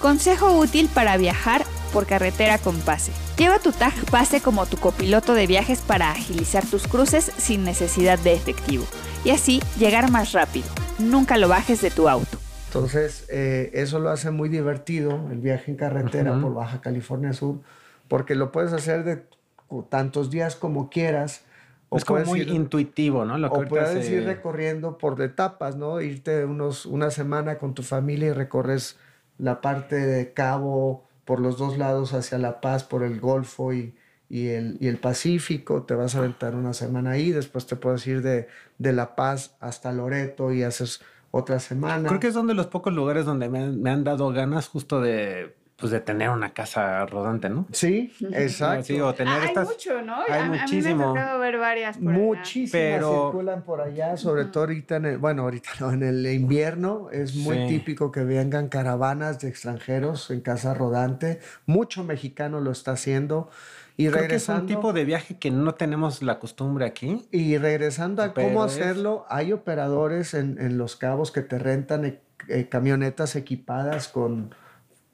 Consejo útil para viajar por carretera con Pase. Lleva tu tag Pase como tu copiloto de viajes para agilizar tus cruces sin necesidad de efectivo y así llegar más rápido. Nunca lo bajes de tu auto. Entonces, eh, eso lo hace muy divertido, el viaje en carretera por Baja California Sur, porque lo puedes hacer de tantos días como quieras. O es como muy ir- intuitivo, ¿no? Lo que O puedes se- ir recorriendo por etapas, ¿no? Irte unos, una semana con tu familia y recorres la parte de Cabo por los dos lados hacia La Paz, por el Golfo y, y el, y el Pacífico. Te vas a aventar una semana ahí, después te puedes ir de, de La Paz hasta Loreto y haces otra semana. Creo que es donde los pocos lugares donde me me han dado ganas justo de, pues, de tener una casa rodante, ¿no? Sí, exacto. Sí, o tener Ah, estas... hay mucho, ¿no? hay a, a mí me ha muchísimo. tocado ver varias por. Muchísimas Pero- circulan por allá, sobre todo ahorita en el, bueno, ahorita no, en el invierno es muy Sí. típico que vengan caravanas de extranjeros en casa rodante. Mucho mexicano lo está haciendo. Y Creo que es un regresando, tipo de viaje que no tenemos la costumbre aquí. y regresando a Pero cómo es- hacerlo, hay operadores en, en Los Cabos que te rentan eh, eh, camionetas equipadas con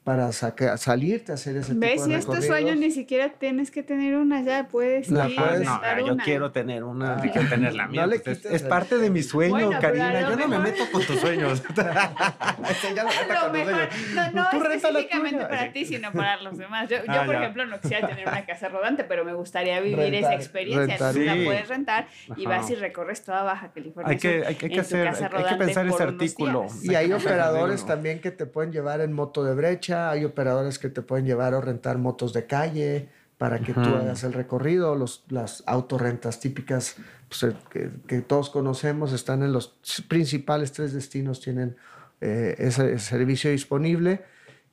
para saca- salirte a hacer ese ¿Ves? tipo Si de es tu recorridos. sueño, ni siquiera tienes que tener una, ya puedes La ir puedes- a no, yo una. quiero tener una, Ah. quiero tener la mía. No pues, es, parte de mi sueño, Bueno, Karina. Yo no me meto con tus sueños. A Ella no con mejor, no, no la específicamente para ti, sino para los demás. Yo, yo, Ah, por ya. ejemplo, no quisiera tener una casa rodante, pero me gustaría vivir Rentar, esa experiencia. rentar. Tú la Sí. puedes rentar y Ajá. vas y recorres toda Baja California. Hay que, hay que, hacer, hay que pensar ese artículo. Y hay operadores también que te pueden llevar en moto de brecha, hay operadores que te pueden llevar o rentar motos de calle para que tú Ujú. hagas el recorrido. Los, las autorrentas típicas pues, eh, que, que todos conocemos están en los principales tres destinos, tienen eh, ese servicio disponible.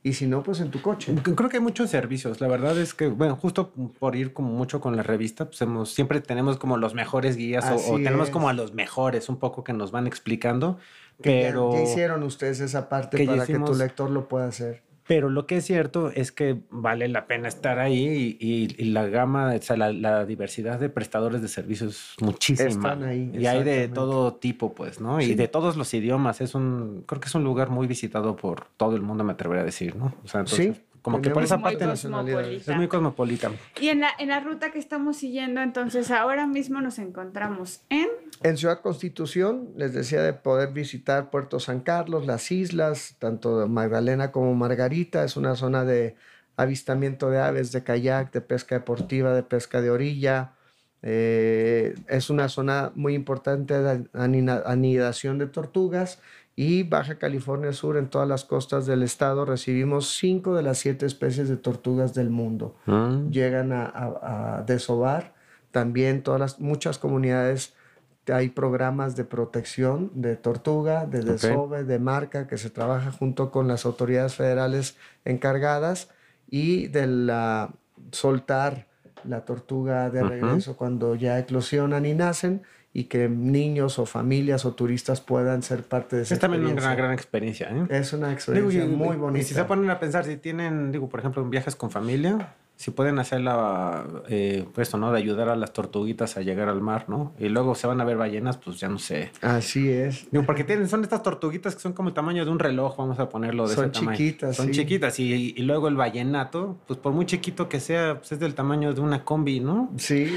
Y si no, pues en tu coche. Creo que hay muchos servicios. La verdad es que, bueno, justo por ir como mucho con la revista, pues hemos, siempre tenemos como los mejores guías o- tenemos es. como a los mejores un poco que nos van explicando. Que Pero, ya, hicieron ustedes esa parte que para que tu lector lo pueda hacer. Pero lo que es cierto es que vale la pena estar ahí y, y- y la gama, o sea, la, la diversidad de prestadores de servicios es muchísima. Están ahí, y hay de todo tipo, pues, ¿no? Y de todos los idiomas. Es un, creo que es un lugar muy visitado por todo el mundo, me atrevería a decir, ¿no? O sea, entonces, Sí, como que por esa parte cosmopolita. es muy cosmopolita. Y en la, en la ruta que estamos siguiendo, entonces ahora mismo nos encontramos en... En Ciudad Constitución, les decía de poder visitar Puerto San Carlos, las islas, tanto Magdalena como Margarita. Es una zona de avistamiento de aves, de kayak, de pesca deportiva, de pesca de orilla. Eh, es una zona muy importante de anidación de tortugas. Y Baja California Sur, en todas las costas del estado, recibimos cinco de las siete especies de tortugas del mundo Mm. llegan a, a- a desovar. También todas las, muchas comunidades hay programas de protección de tortuga, de desove, de marca, que se trabaja junto con las autoridades federales encargadas y de la soltar la tortuga de regreso cuando ya eclosionan y nacen y que niños o familias o turistas puedan ser parte de esa Es también una gran, experiencia, ¿eh? Es una experiencia y- muy y bonita. si se ponen a pensar, si tienen, digo, por ejemplo, viajes con familia, si pueden hacer la, eh, pues, ¿no? De ayudar a las tortuguitas a llegar al mar, ¿no? Y luego se van a ver ballenas, pues ya no sé. Así es. Digo, porque tienen, son estas tortuguitas que son como el tamaño de un reloj, vamos a ponerlo de Son ese tamaño. chiquitas, Son sí. chiquitas. Y, y luego el vallenato, pues por muy chiquito que sea, pues es del tamaño de una combi, ¿no? Sí.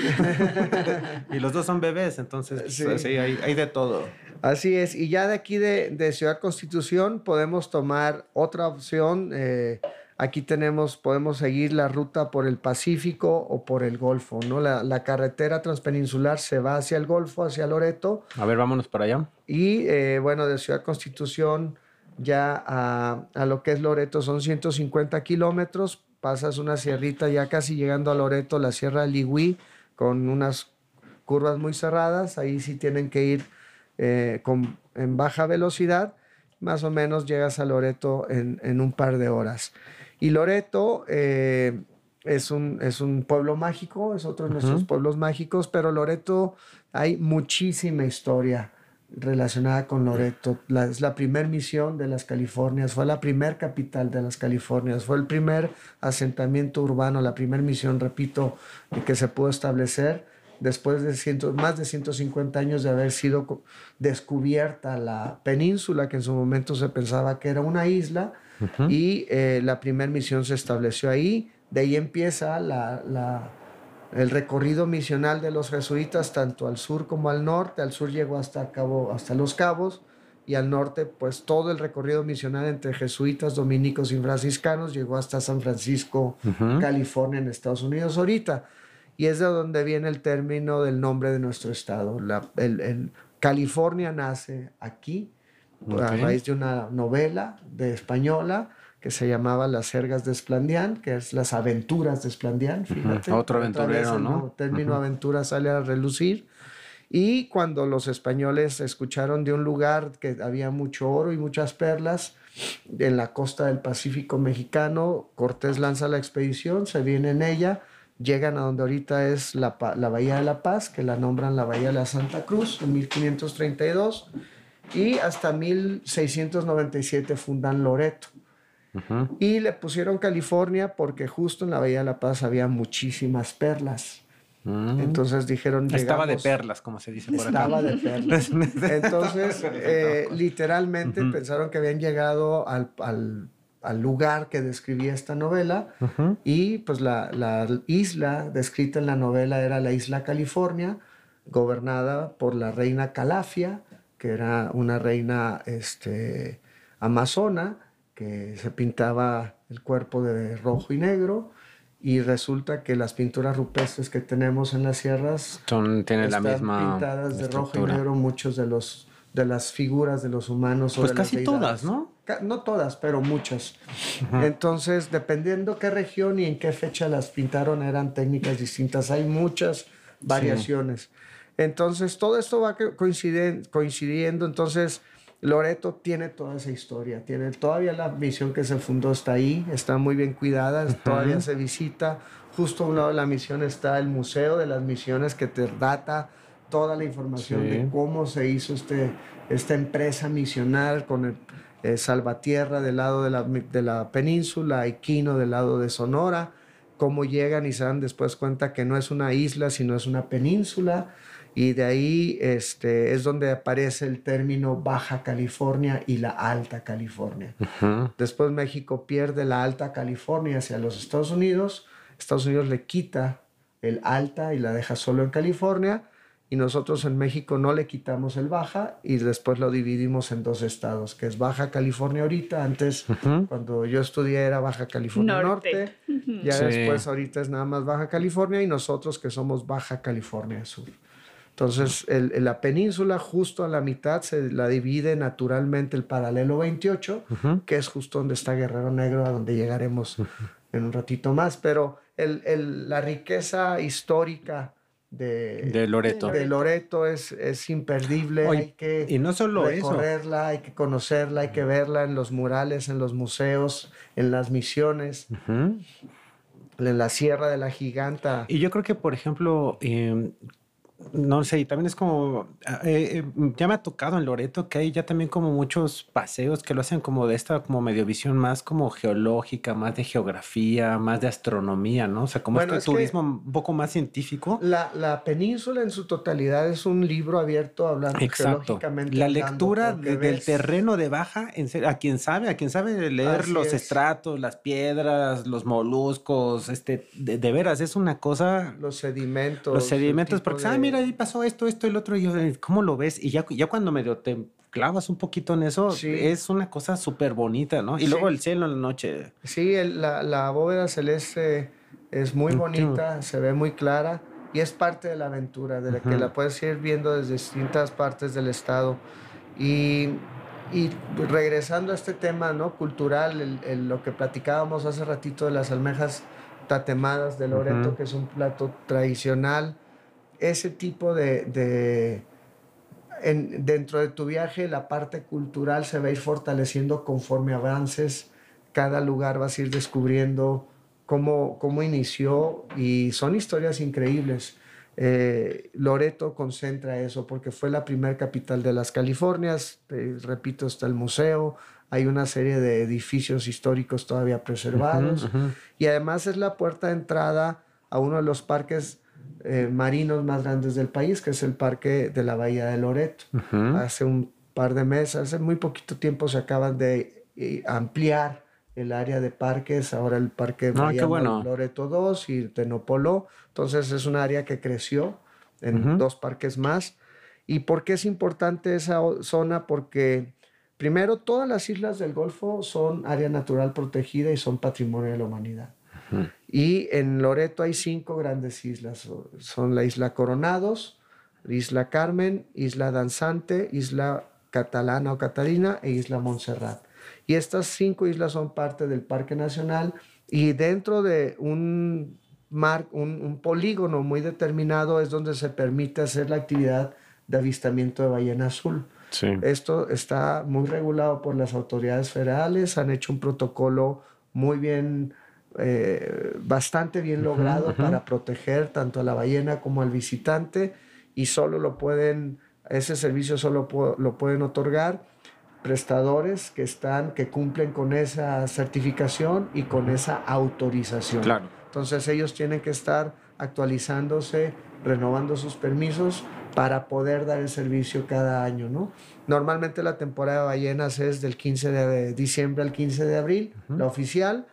Y los dos son bebés, entonces, pues, Sí. hay de todo. Así es, y ya de aquí de, de Ciudad Constitución podemos tomar otra opción. eh, aquí tenemos, podemos seguir la ruta por el Pacífico o por el Golfo, ¿no? La, la carretera transpeninsular se va hacia el Golfo, hacia Loreto, A ver, vámonos para allá. y eh, bueno, de Ciudad Constitución ya a, a lo que es Loreto son 150 kilómetros, pasas una sierrita ya casi llegando a Loreto, la Sierra Ligüí, con unas curvas muy cerradas, ahí sí tienen que ir eh, con, en baja velocidad, más o menos llegas a Loreto en, en un par de horas. Y Loreto eh, es, un, es un pueblo mágico, es otro de nuestros Ujú. pueblos mágicos, pero Loreto hay muchísima historia relacionada con Loreto. La- es la primer misión de las Californias, fue la primer capital de las Californias, fue el primer asentamiento urbano, la primera misión, repito, que se pudo establecer después de ciento- más de 150 años de haber sido descubierta la península, que en su momento se pensaba que era una isla, y eh, la primera misión se estableció ahí. De ahí empieza la- la, el recorrido misional de los jesuitas, tanto al sur como al norte. Al sur llegó hasta, Cabo, hasta Los Cabos y al norte, pues todo el recorrido misional entre jesuitas, dominicos y franciscanos llegó hasta San Francisco. California, en Estados Unidos ahorita. Y es de donde viene el término del nombre de nuestro estado. La- el- el- California nace aquí a Ok. raíz de una novela de española que se llamaba Las Sergas de Esplandián, que es Las Aventuras de Esplandián, fíjate. Otro Otra vez aventurero, el ¿no? nuevo término Ujú. aventura sale a relucir. Y cuando los españoles escucharon de un lugar que había mucho oro y muchas perlas en la costa del Pacífico mexicano, Cortés lanza la expedición, se viene en ella, llegan a donde ahorita es la, la Bahía de la Paz, que la nombran la Bahía de la Santa Cruz en 1532, y hasta 1697 fundan Loreto. Y le pusieron California porque justo en la Bahía de la Paz había muchísimas perlas. Mm. Entonces dijeron, Estaba de llegamos- perlas, como se dice por acá. estaba de perlas. Entonces, eh, literalmente pensaron que habían llegado al, al- al lugar que describía esta novela y pues la, la isla descrita en la novela era la isla California, gobernada por la reina Calafia, que era una reina este, amazona, que se pintaba el cuerpo de rojo y negro. Y resulta que las pinturas rupestres que tenemos en las sierras Son, tienen la están misma pintadas de rojo y negro muchos de los de las figuras de los humanos o Pues de casi todas, ¿no? No todas, pero muchas. Entonces, dependiendo qué región y en qué fecha las pintaron, eran técnicas distintas. Hay muchas variaciones. Entonces, todo esto va coinciden- coincidiendo. Entonces, Loreto tiene toda esa historia. Tiene todavía la misión que se fundó está ahí, está muy bien cuidada, todavía se visita. Justo a un lado de la misión está el Museo de las Misiones que te data toda la información Sí. de cómo se hizo este, esta empresa misional con el eh, Salvatierra del lado de la, de la península, Iquino del lado de Sonora, cómo llegan y se dan después cuenta que no es una isla, sino es una península. Y de ahí este, es donde aparece el término Baja California y la Alta California. Después México pierde la Alta California hacia los Estados Unidos. Estados Unidos le quita el Alta y la deja solo en California. Y nosotros en México no le quitamos el Baja y después lo dividimos en dos estados, que es Baja California ahorita. Antes, cuando yo estudié era Baja California Norte. Norte. Ya Sí. después ahorita es nada más Baja California y nosotros que somos Baja California Sur. Entonces, el- la península justo a la mitad se la divide naturalmente el paralelo 28, Ujú. que es justo donde está Guerrero Negro, a donde llegaremos en un ratito más. Pero el- el- la riqueza histórica de, De Loreto. de Loreto es, es imperdible. Oye, hay que y no solo eso. recorrerla, hay que conocerla, hay que verla en los murales, en los museos, en las misiones, en la Sierra de la Giganta. Y yo creo que, por ejemplo, eh, no sé, y también es como, eh, eh, ya me ha tocado en Loreto que hay ya también como muchos paseos que lo hacen como de esta como medio visión más como geológica, más de geografía, más de astronomía, ¿no? O sea, como este turismo un poco más científico. La, la, península en su totalidad es un libro abierto hablando Exacto. La lectura del terreno de baja, en a quien sabe, a quien sabe leer los estratos, las piedras, los moluscos, este, de, veras, es una cosa... Los sedimentos. Los sedimentos, porque, ah, mira, ahí pasó esto, esto el otro, y yo, ¿cómo lo ves? Y ya, ya cuando medio te clavas un poquito en eso, es una cosa súper bonita, ¿no? Y luego el cielo en la noche. Sí, la, la, bóveda celeste es muy bonita, se ve muy clara y es parte de la aventura, de la que la puedes ir viendo desde distintas partes del estado. Y, y regresando a este tema ¿no? cultural, el, lo que platicábamos hace ratito de las almejas tatemadas de Loreto, que es un plato tradicional ese tipo de, dentro de tu viaje la parte cultural se va a ir fortaleciendo conforme avances, cada lugar vas a ir descubriendo cómo, cómo inició y son historias increíbles. Eh, Loreto concentra eso porque fue la primera capital de las Californias, repito, está el museo, hay una serie de edificios históricos todavía preservados y además es la puerta de entrada a uno de los parques eh, marinos más grandes del país, que es el parque de la Bahía de Loreto. Hace un par de meses, hace muy poquito tiempo se acaban de eh, ampliar el área de parques, ahora el parque ah, Bahía Loreto 2 y Tenopolo, entonces es un área que creció en dos parques más. ¿Y por qué es importante esa zona? Porque primero todas las islas del Golfo son área natural protegida y son patrimonio de la humanidad. Y en Loreto hay cinco grandes islas. Son la isla Coronados, Isla Carmen, Isla Danzante, Isla Catalana o Catarina e Isla Montserrat. Y estas cinco islas son parte del Parque Nacional y dentro de un, mar, un, polígono muy determinado es donde se permite hacer la actividad de avistamiento de ballena azul. Esto está muy regulado por las autoridades federales, han hecho un protocolo muy bien eh, bastante bien logrado para proteger tanto a la ballena como al visitante y solo lo pueden, ese servicio solo lo pueden otorgar prestadores que están, que cumplen con esa certificación y con esa autorización. Claro. Entonces ellos tienen que estar actualizándose, renovando sus permisos para poder dar el servicio cada año, ¿no? Normalmente la temporada de ballenas es del 15 de diciembre al 15 de abril, la oficial,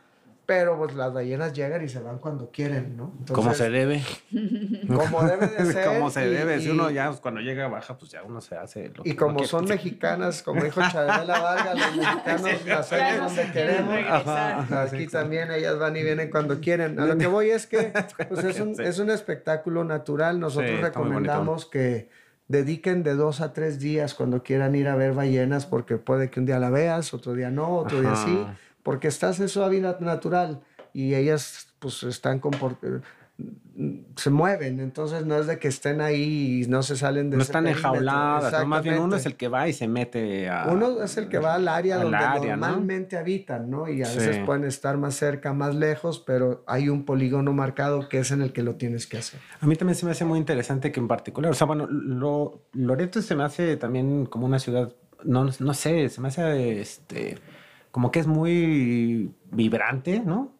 pero pues las ballenas llegan y se van cuando quieren, ¿no? como se debe. Como debe de ser. como se debe. si uno ya, pues, cuando llega baja, pues ya uno se hace lo Y como son mexicanas, como dijo Chabela Vargas, los mexicanos nacemos donde queremos. Aquí también ellas van y vienen cuando quieren. A lo que voy es que pues, es, un, es un espectáculo natural. Nosotros recomendamos que dediquen de dos a tres días cuando quieran ir a ver ballenas, porque puede que un día la veas, otro día no, otro día sí porque estás en su hábitat natural y ellas pues están se mueven, entonces no es de que estén ahí y no se salen de No están enjauladas, más bien uno es el que va y se mete a... Uno es el que va al área donde normalmente habitan, ¿no? Y a veces pueden estar más cerca, más lejos, pero hay un polígono marcado que es en el que lo tienes que hacer. A mí también se me hace muy interesante que en particular, o sea, bueno, Loreto se me hace también como una ciudad, no, no sé, se me hace este como que es muy vibrante, ¿no?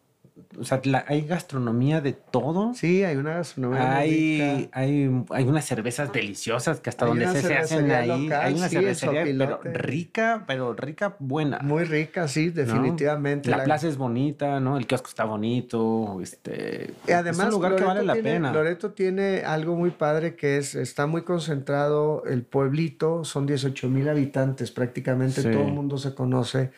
O sea, hay gastronomía de todo. Sí, hay una gastronomía. Hay, hay, hay unas cervezas deliciosas que hasta donde se, hacen ahí. hay una cervecería, pero rica, pero rica, buena. Muy rica, sí, definitivamente. La, plaza es bonita, ¿no? El kiosco está bonito. Este, y además, es un lugar que vale la pena. Loreto tiene algo muy padre que es, está muy concentrado el pueblito, son 18 mil habitantes, prácticamente todo el mundo se conoce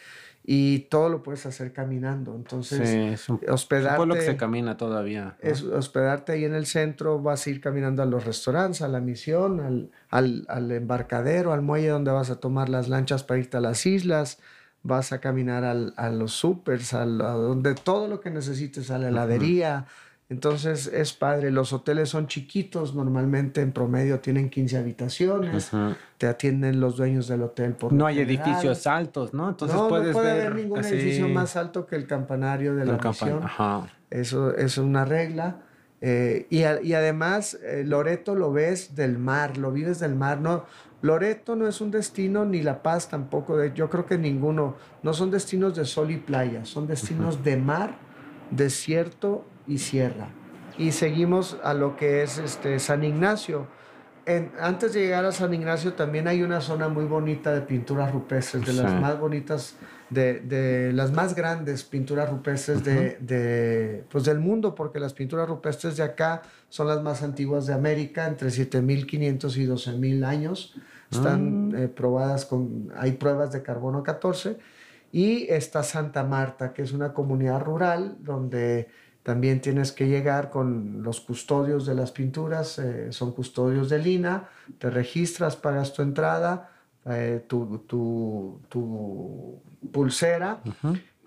y todo lo puedes hacer caminando. Entonces, es un, hospedarte. Es que se camina todavía. Es hospedarte ahí en el centro, vas a ir caminando a los restaurantes, a la misión, al, al, al, embarcadero, al muelle donde vas a tomar las lanchas para irte a las islas, vas a caminar al, a los supers, a, donde todo lo que necesites, a la heladería. Entonces es padre, los hoteles son chiquitos, normalmente en promedio tienen 15 habitaciones, te atienden los dueños del hotel por No hay edificios altos, ¿no? Entonces no, puedes no puede haber ningún edificio más alto que el campanario de la misión. Eso es una regla Eh, y, y, además, eh, Loreto lo ves del mar, lo vives del mar. No, Loreto no es un destino, ni La Paz tampoco. De, yo creo que ninguno. No son destinos de sol y playa, son destinos de mar, desierto y sierra. Y seguimos a lo que es este, San Ignacio. En, antes de llegar a San Ignacio también hay una zona muy bonita de pinturas rupestres, de las más bonitas de, las más grandes pinturas rupestres de, pues del mundo, porque las pinturas rupestres de acá son las más antiguas de América, entre 7.500 y 12.000 años. Están ah. eh, probadas con, hay pruebas de carbono 14. Y está Santa Marta, que es una comunidad rural donde también tienes que llegar con los custodios de las pinturas, eh, son custodios de Lina, te registras, pagas tu entrada, eh, tu, tu, tu, pulsera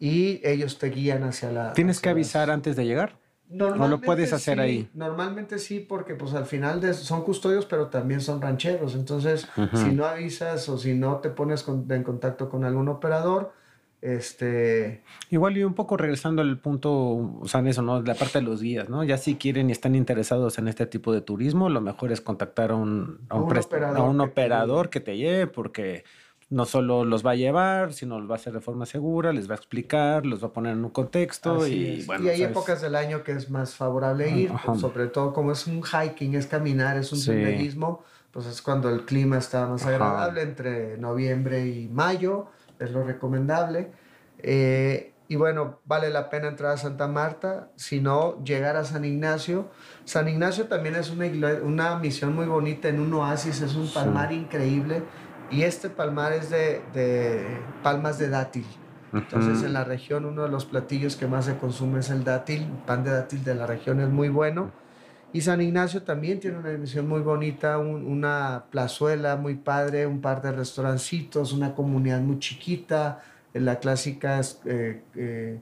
y ellos te guían hacia la... ¿Tienes que avisar antes de llegar? ¿No lo puedes hacer ahí? Normalmente sí, porque pues al final son custodios, pero también son rancheros. Entonces, si no avisas o si no te pones en contacto con algún operador, este... Igual y un poco regresando al punto, o sea, en eso, ¿no? La parte de los guías, ¿no? Ya si quieren y están interesados en este tipo de turismo, lo mejor es contactar a un, a un, operador, que, te lleve, porque no solo los va a llevar, sino los va a hacer de forma segura, les va a explicar, los va a poner en un contexto y bueno. Y hay épocas del año que es más favorable ir, pues, sobre todo como es un hiking, es caminar, es un senderismo, pues es cuando el clima está más agradable, entre noviembre y mayo es lo recomendable. Eh, y bueno, vale la pena entrar a Santa Marta, si no, llegar a San Ignacio. San Ignacio también es una, una misión muy bonita en un oasis, es un palmar increíble. Y este palmar es de, de palmas de dátil. Entonces en la región uno de los platillos que más se consume es el dátil, el pan de dátil de la región es muy bueno. Y San Ignacio también tiene una emisión muy bonita, una plazuela muy padre, un par de restaurancitos, una comunidad muy chiquita, la clásica eh, eh,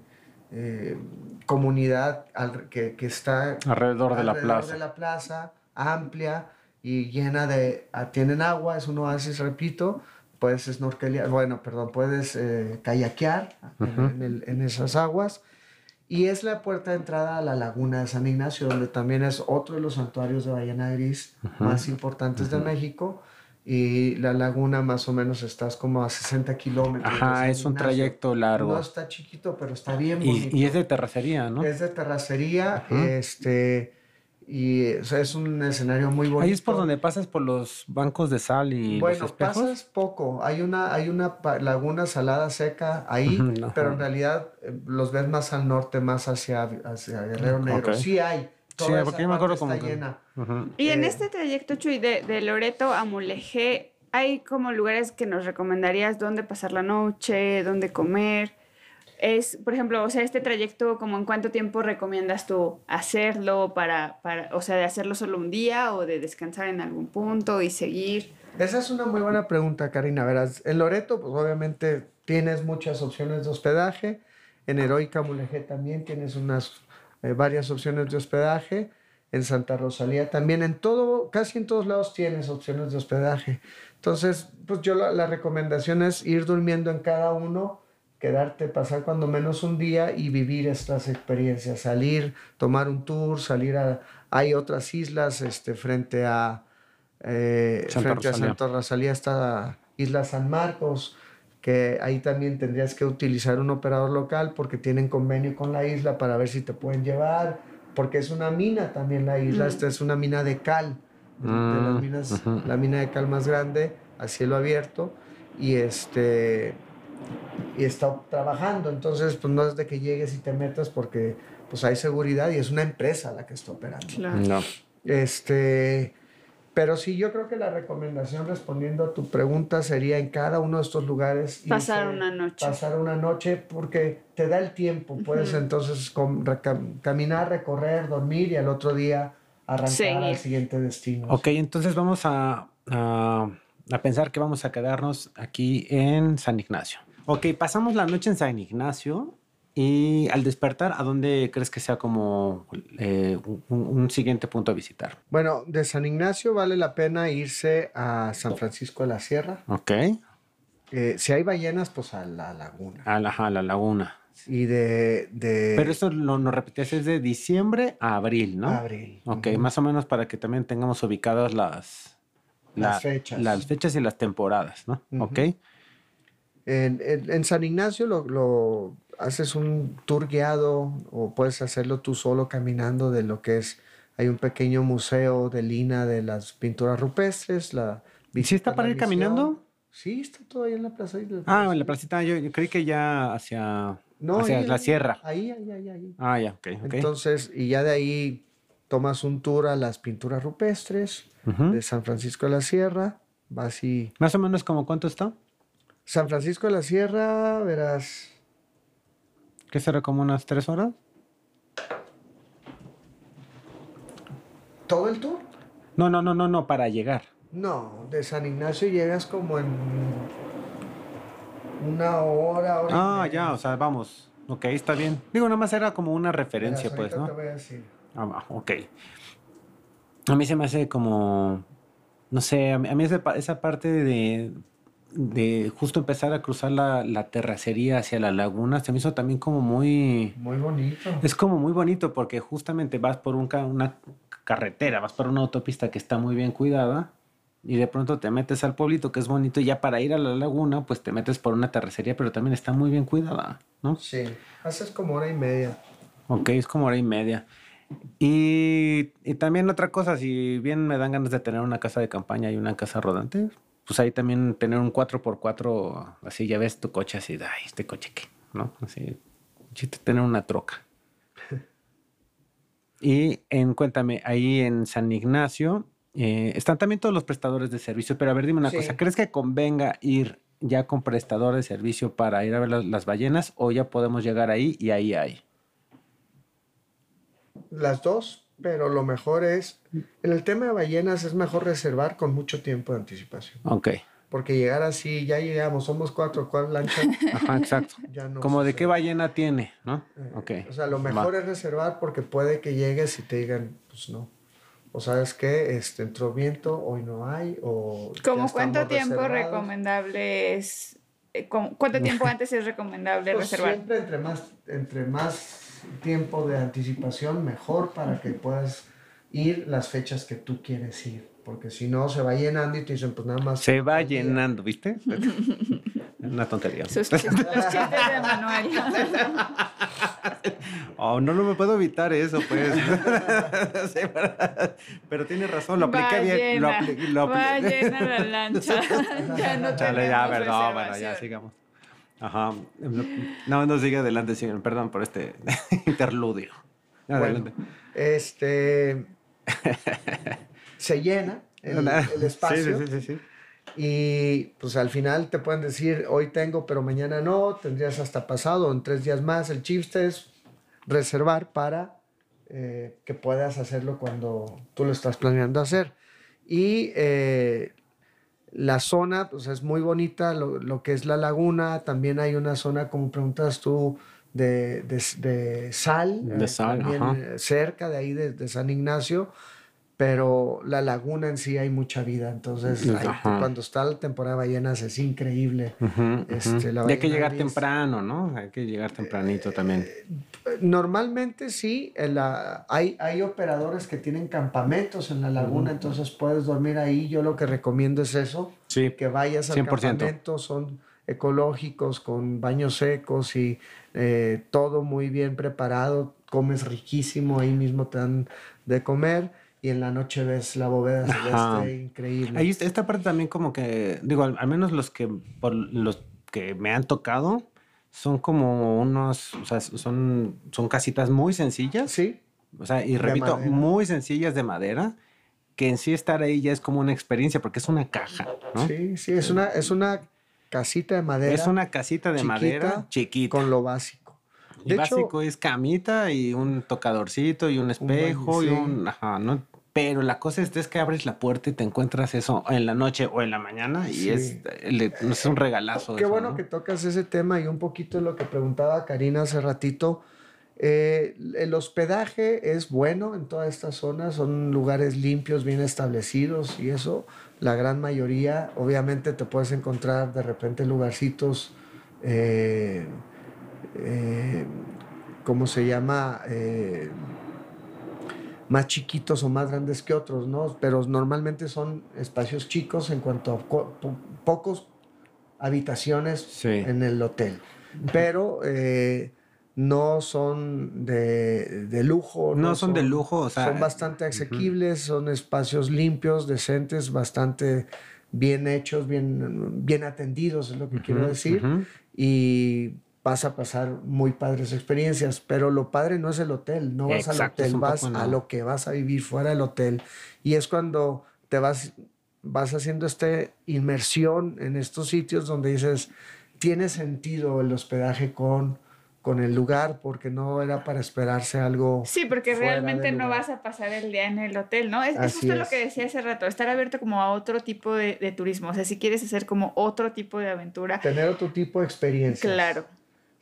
eh, comunidad que, que, está alrededor, de, la plaza. de la plaza, amplia y llena de... Ah, tienen agua, es un oasis, repito, puedes snorkelear, bueno, perdón, puedes kayakear en, en esas aguas y es la puerta de entrada a la laguna de San Ignacio, donde también es otro de los santuarios de ballena gris más importantes de México. Y la laguna más o menos estás como a 60 kilómetros. Ajá, es un trayecto largo. No está chiquito, pero está bien bonito. Y, es de terracería, ¿no? Es de terracería. Este y es un escenario muy bonito. Ahí es por donde pasas por los bancos de sal y bueno, los espejos. pasas poco. Hay una, hay una laguna salada seca ahí, pero en realidad eh, los ves más al norte, más hacia, hacia Guerrero Negro. Sí hay. sí, porque yo me acuerdo como llena. Y en eh, este trayecto, Chuy, de, de Loreto a Mulegé, ¿hay como lugares que nos recomendarías dónde pasar la noche, dónde comer? Es, por ejemplo, o sea, este trayecto, como en cuánto tiempo recomiendas tú hacerlo para, para, o sea, de hacerlo solo un día o de descansar en algún punto y seguir? Esa es una muy buena pregunta, Karina. Verás, en Loreto, pues obviamente tienes muchas opciones de hospedaje. En Heroica Mulegé también tienes unas eh, varias opciones de hospedaje. En Santa Rosalía también. En todo, casi en todos lados tienes opciones de hospedaje. Entonces, pues yo la, la recomendación es ir durmiendo en cada uno quedarte, pasar cuando menos un día y vivir estas experiencias, salir, tomar un tour, salir a... Hay otras islas este, frente a... Eh, Santa frente a Santa Rosalía está Isla San Marcos, que ahí también tendrías que utilizar un operador local porque tienen convenio con la isla para ver si te pueden llevar, porque es una mina también la isla, mm. esta es una mina de cal, de, las mm, minas, la mina de cal más grande a cielo abierto y este y está trabajando. Entonces, pues no es de que llegues y te metas porque pues hay seguridad y es una empresa la que está operando. No. Este, pero sí, yo creo que la recomendación respondiendo a tu pregunta sería en cada uno de estos lugares. Pasar una noche. Pasar una noche porque te da el tiempo. Puedes entonces caminar, recorrer, dormir y al otro día arrancar al siguiente destino. Ok, entonces vamos a, a, a pensar que vamos a quedarnos aquí en San Ignacio. Ok, pasamos la noche en San Ignacio y al despertar, ¿a dónde crees que sea como eh, un, siguiente punto a visitar? Bueno, de San Ignacio vale la pena irse a San Francisco de la Sierra. Ok. Eh, si hay ballenas, pues a la laguna. A la, a la laguna. y de... de Pero eso lo, nos repetías, es de diciembre a abril, ¿no? abril. Ok, más o menos para que también tengamos ubicadas las, Las fechas. Las fechas y las temporadas, ¿no? Ujú. Ok. En, en- en San Ignacio lo, lo- haces un tour guiado o puedes hacerlo tú solo caminando de lo que es, hay un pequeño museo de Lina de las pinturas rupestres. La, ¿Sí está para ir caminando? Sí, está todo ahí en la plaza. Ah, en la placita, yo, yo creí que ya hacia, No, hacia ahí, la ahí, sierra. Ahí, ahí, ahí, ahí. Ah, ya, ok, ok. Entonces, y ya de ahí tomas un tour a las pinturas rupestres de San Francisco de la Sierra. Vas y... Más o menos como cuánto está? San Francisco de la Sierra, verás... ¿Qué será como unas tres horas? ¿Todo el tour? No, no, no, no, no, para llegar. No, de San Ignacio llegas como en una hora, hora Ah, ya, o sea, vamos. Ok, está bien. Digo, nada más era como una referencia, Verás, pues, ¿no? te voy a decir. Ah, ok. A mí se me hace como, no sé, a mí, esa parte de, de justo empezar a cruzar la, la terracería hacia la laguna, se me hizo también como muy... Muy bonito. Es como muy bonito porque justamente vas por un una carretera, vas por una autopista que está muy bien cuidada y de pronto te metes al pueblito que es bonito y ya para ir a la laguna pues te metes por una terracería pero también está muy bien cuidada, ¿no? Sí, haces como hora y media. Ok, es como hora y media. Y, y también otra cosa, si bien me dan ganas de tener una casa de campaña y una casa rodante, pues ahí también tener un 4x4, así ya ves tu coche así, ay, este coche qué, ¿no? Así, chiste tener una troca. Y en, cuéntame, ahí en San Ignacio eh, están también todos los prestadores de servicio, pero a ver, dime una Sí. cosa, ¿crees que convenga ir ya con prestador de servicio para ir a ver las, las ballenas o ya podemos llegar ahí y ahí hay? Las dos, pero lo mejor es, en el tema de ballenas es mejor reservar con mucho tiempo de anticipación. Ok. Porque llegar así, ya llegamos, somos cuatro, ¿cuál lancha? Ajá, exacto. Ya no Como de qué ballena tiene, ¿no? Eh, Ok. O sea, lo va. mejor es reservar porque puede que llegues y te digan, pues no. O sabes qué, este, entró viento, hoy no hay, o... ya ¿Cómo cuánto tiempo reservados. recomendable es? eh, ¿Cuánto tiempo antes es recomendable Pues reservar? siempre entre más, entre más tiempo de anticipación, mejor para que puedas ir las fechas que tú quieres ir. Porque si no, se va llenando y te dicen, pues nada más... Se va llenando, ¿viste? Una tontería. Sus chistes- los chistes de Manuel. Oh, no, no me puedo evitar eso, pues. Sí, pero, pero tiene razón, lo apliqué bien. Lo Ballena, apli- lo apli- ballena la lancha. ya no Chale, ya, perdón, bueno, ya sigamos. Ajá. No, no sigue adelante, señor. Perdón por este interludio. Adelante. Bueno, este... se llena el, el espacio. Sí, sí, sí, sí, sí. Y pues al final te pueden decir, hoy tengo, pero mañana no, tendrías hasta pasado, en tres días más. El chiste es reservar para eh, que puedas hacerlo cuando tú lo estás planeando hacer. Y eh, la zona, pues es muy bonita, lo, lo que es la laguna, también hay una zona, como preguntas tú, de, de, de sal, De eh, sal, también, ajá. cerca de ahí de, de San Ignacio, pero la laguna en sí hay mucha vida, entonces Ajá. cuando está la temporada de ballenas es increíble. Ujú. Este, la hay que llegar temprano, ¿no? Hay que llegar tempranito también. Normalmente sí, la, hay, hay operadores que tienen campamentos en la laguna, entonces puedes dormir ahí. Yo lo que recomiendo es eso, Sí. que vayas al 100%. campamento, son ecológicos, con baños secos y eh, todo muy bien preparado, comes riquísimo, ahí mismo te dan de comer y en la noche ves la bóveda celeste increíble. Ahí está- esta parte también como que, digo, al, al menos los que, por los que me han tocado, son como unos, o sea, son, son casitas muy sencillas. Sí, O sea, y repito, muy sencillas de madera, que en sí estar ahí ya es como una experiencia, porque es una caja, ¿no? sí, sí, es una, es una casita de madera. Es una casita de chiquita, madera chiquita. con lo básico. De hecho, básico es camita y un tocadorcito y un espejo y sí. un... Ajá, ¿no? Pero la cosa es, es que abres la puerta y te encuentras eso en la noche o en la mañana y Sí. es, le- es un regalazo. Qué eso, bueno ¿no? que tocas ese tema y un poquito lo que preguntaba Karina hace ratito. Eh, el hospedaje es bueno en toda esta zona, son lugares limpios, bien establecidos y eso, la gran mayoría, obviamente te puedes encontrar de repente lugarcitos eh, eh, ¿cómo se llama? Más chiquitos o más grandes que otros, ¿no? Pero normalmente son espacios chicos en cuanto a pocos habitaciones en el hotel. Pero eh, no son de, lujo. No, son, de lujo, o sea. Son bastante asequibles, son espacios limpios, decentes, bastante bien hechos, bien, bien atendidos, es lo que quiero decir. Y vas a pasar muy padres experiencias, pero lo padre no es el hotel, no vas al hotel, vas a lo que vas a vivir fuera del hotel. Y es cuando te vas, vas haciendo esta inmersión en estos sitios donde dices, tiene sentido el hospedaje con con el lugar porque no era para esperarse algo. Sí, porque realmente no vas a pasar el día en el hotel, ¿no? Es, es justo lo que decía hace rato, estar abierto como a otro tipo de, de, turismo, o sea, si quieres hacer como otro tipo de aventura. Tener otro tipo de experiencia. Claro.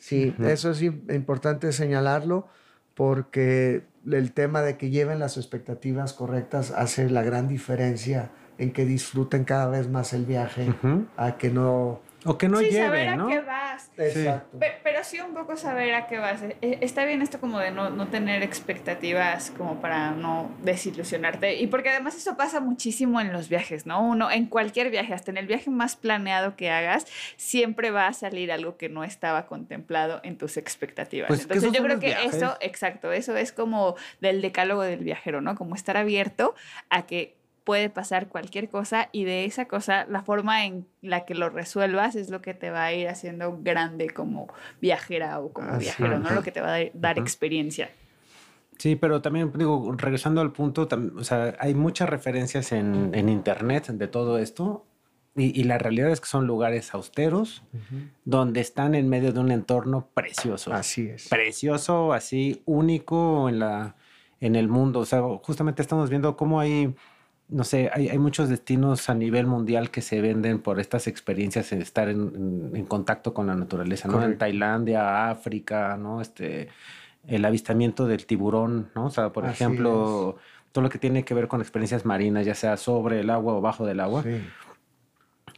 Sí, eso es importante señalarlo porque el tema de que lleven las expectativas correctas hace la gran diferencia en que disfruten cada vez más el viaje, a que no o que no sí, lleve, saber a qué vas. Exacto. Pero, sí un poco saber a qué vas. E, e, está bien esto como de no, no, tener expectativas como para no desilusionarte. Y porque además eso pasa muchísimo en los viajes, ¿no? Uno, en cualquier viaje, hasta en el viaje más planeado que hagas, siempre va a salir algo que no estaba contemplado en tus expectativas. Pues Entonces yo creo que eso, exacto, eso es como del decálogo del viajero, ¿no? Como estar abierto a que puede pasar cualquier cosa y de esa cosa, la forma en la que lo resuelvas es lo que te va a ir haciendo grande como viajera o como viajero, ¿no? Lo que te va a dar experiencia. Sí, pero también digo, regresando al punto, o sea, hay muchas referencias en, en internet de todo esto y, y, la realidad es que son lugares austeros donde están en medio de un entorno precioso. Así es. Precioso, así único en la en el mundo. O sea, justamente estamos viendo cómo hay no sé, hay, hay, muchos destinos a nivel mundial que se venden por estas experiencias en estar en, en, contacto con la naturaleza, ¿no? En Tailandia, África, ¿no? Este, el avistamiento del tiburón, ¿no? O sea, por ejemplo, todo lo que tiene que ver con experiencias marinas, ya sea sobre el agua o bajo del agua. Sí.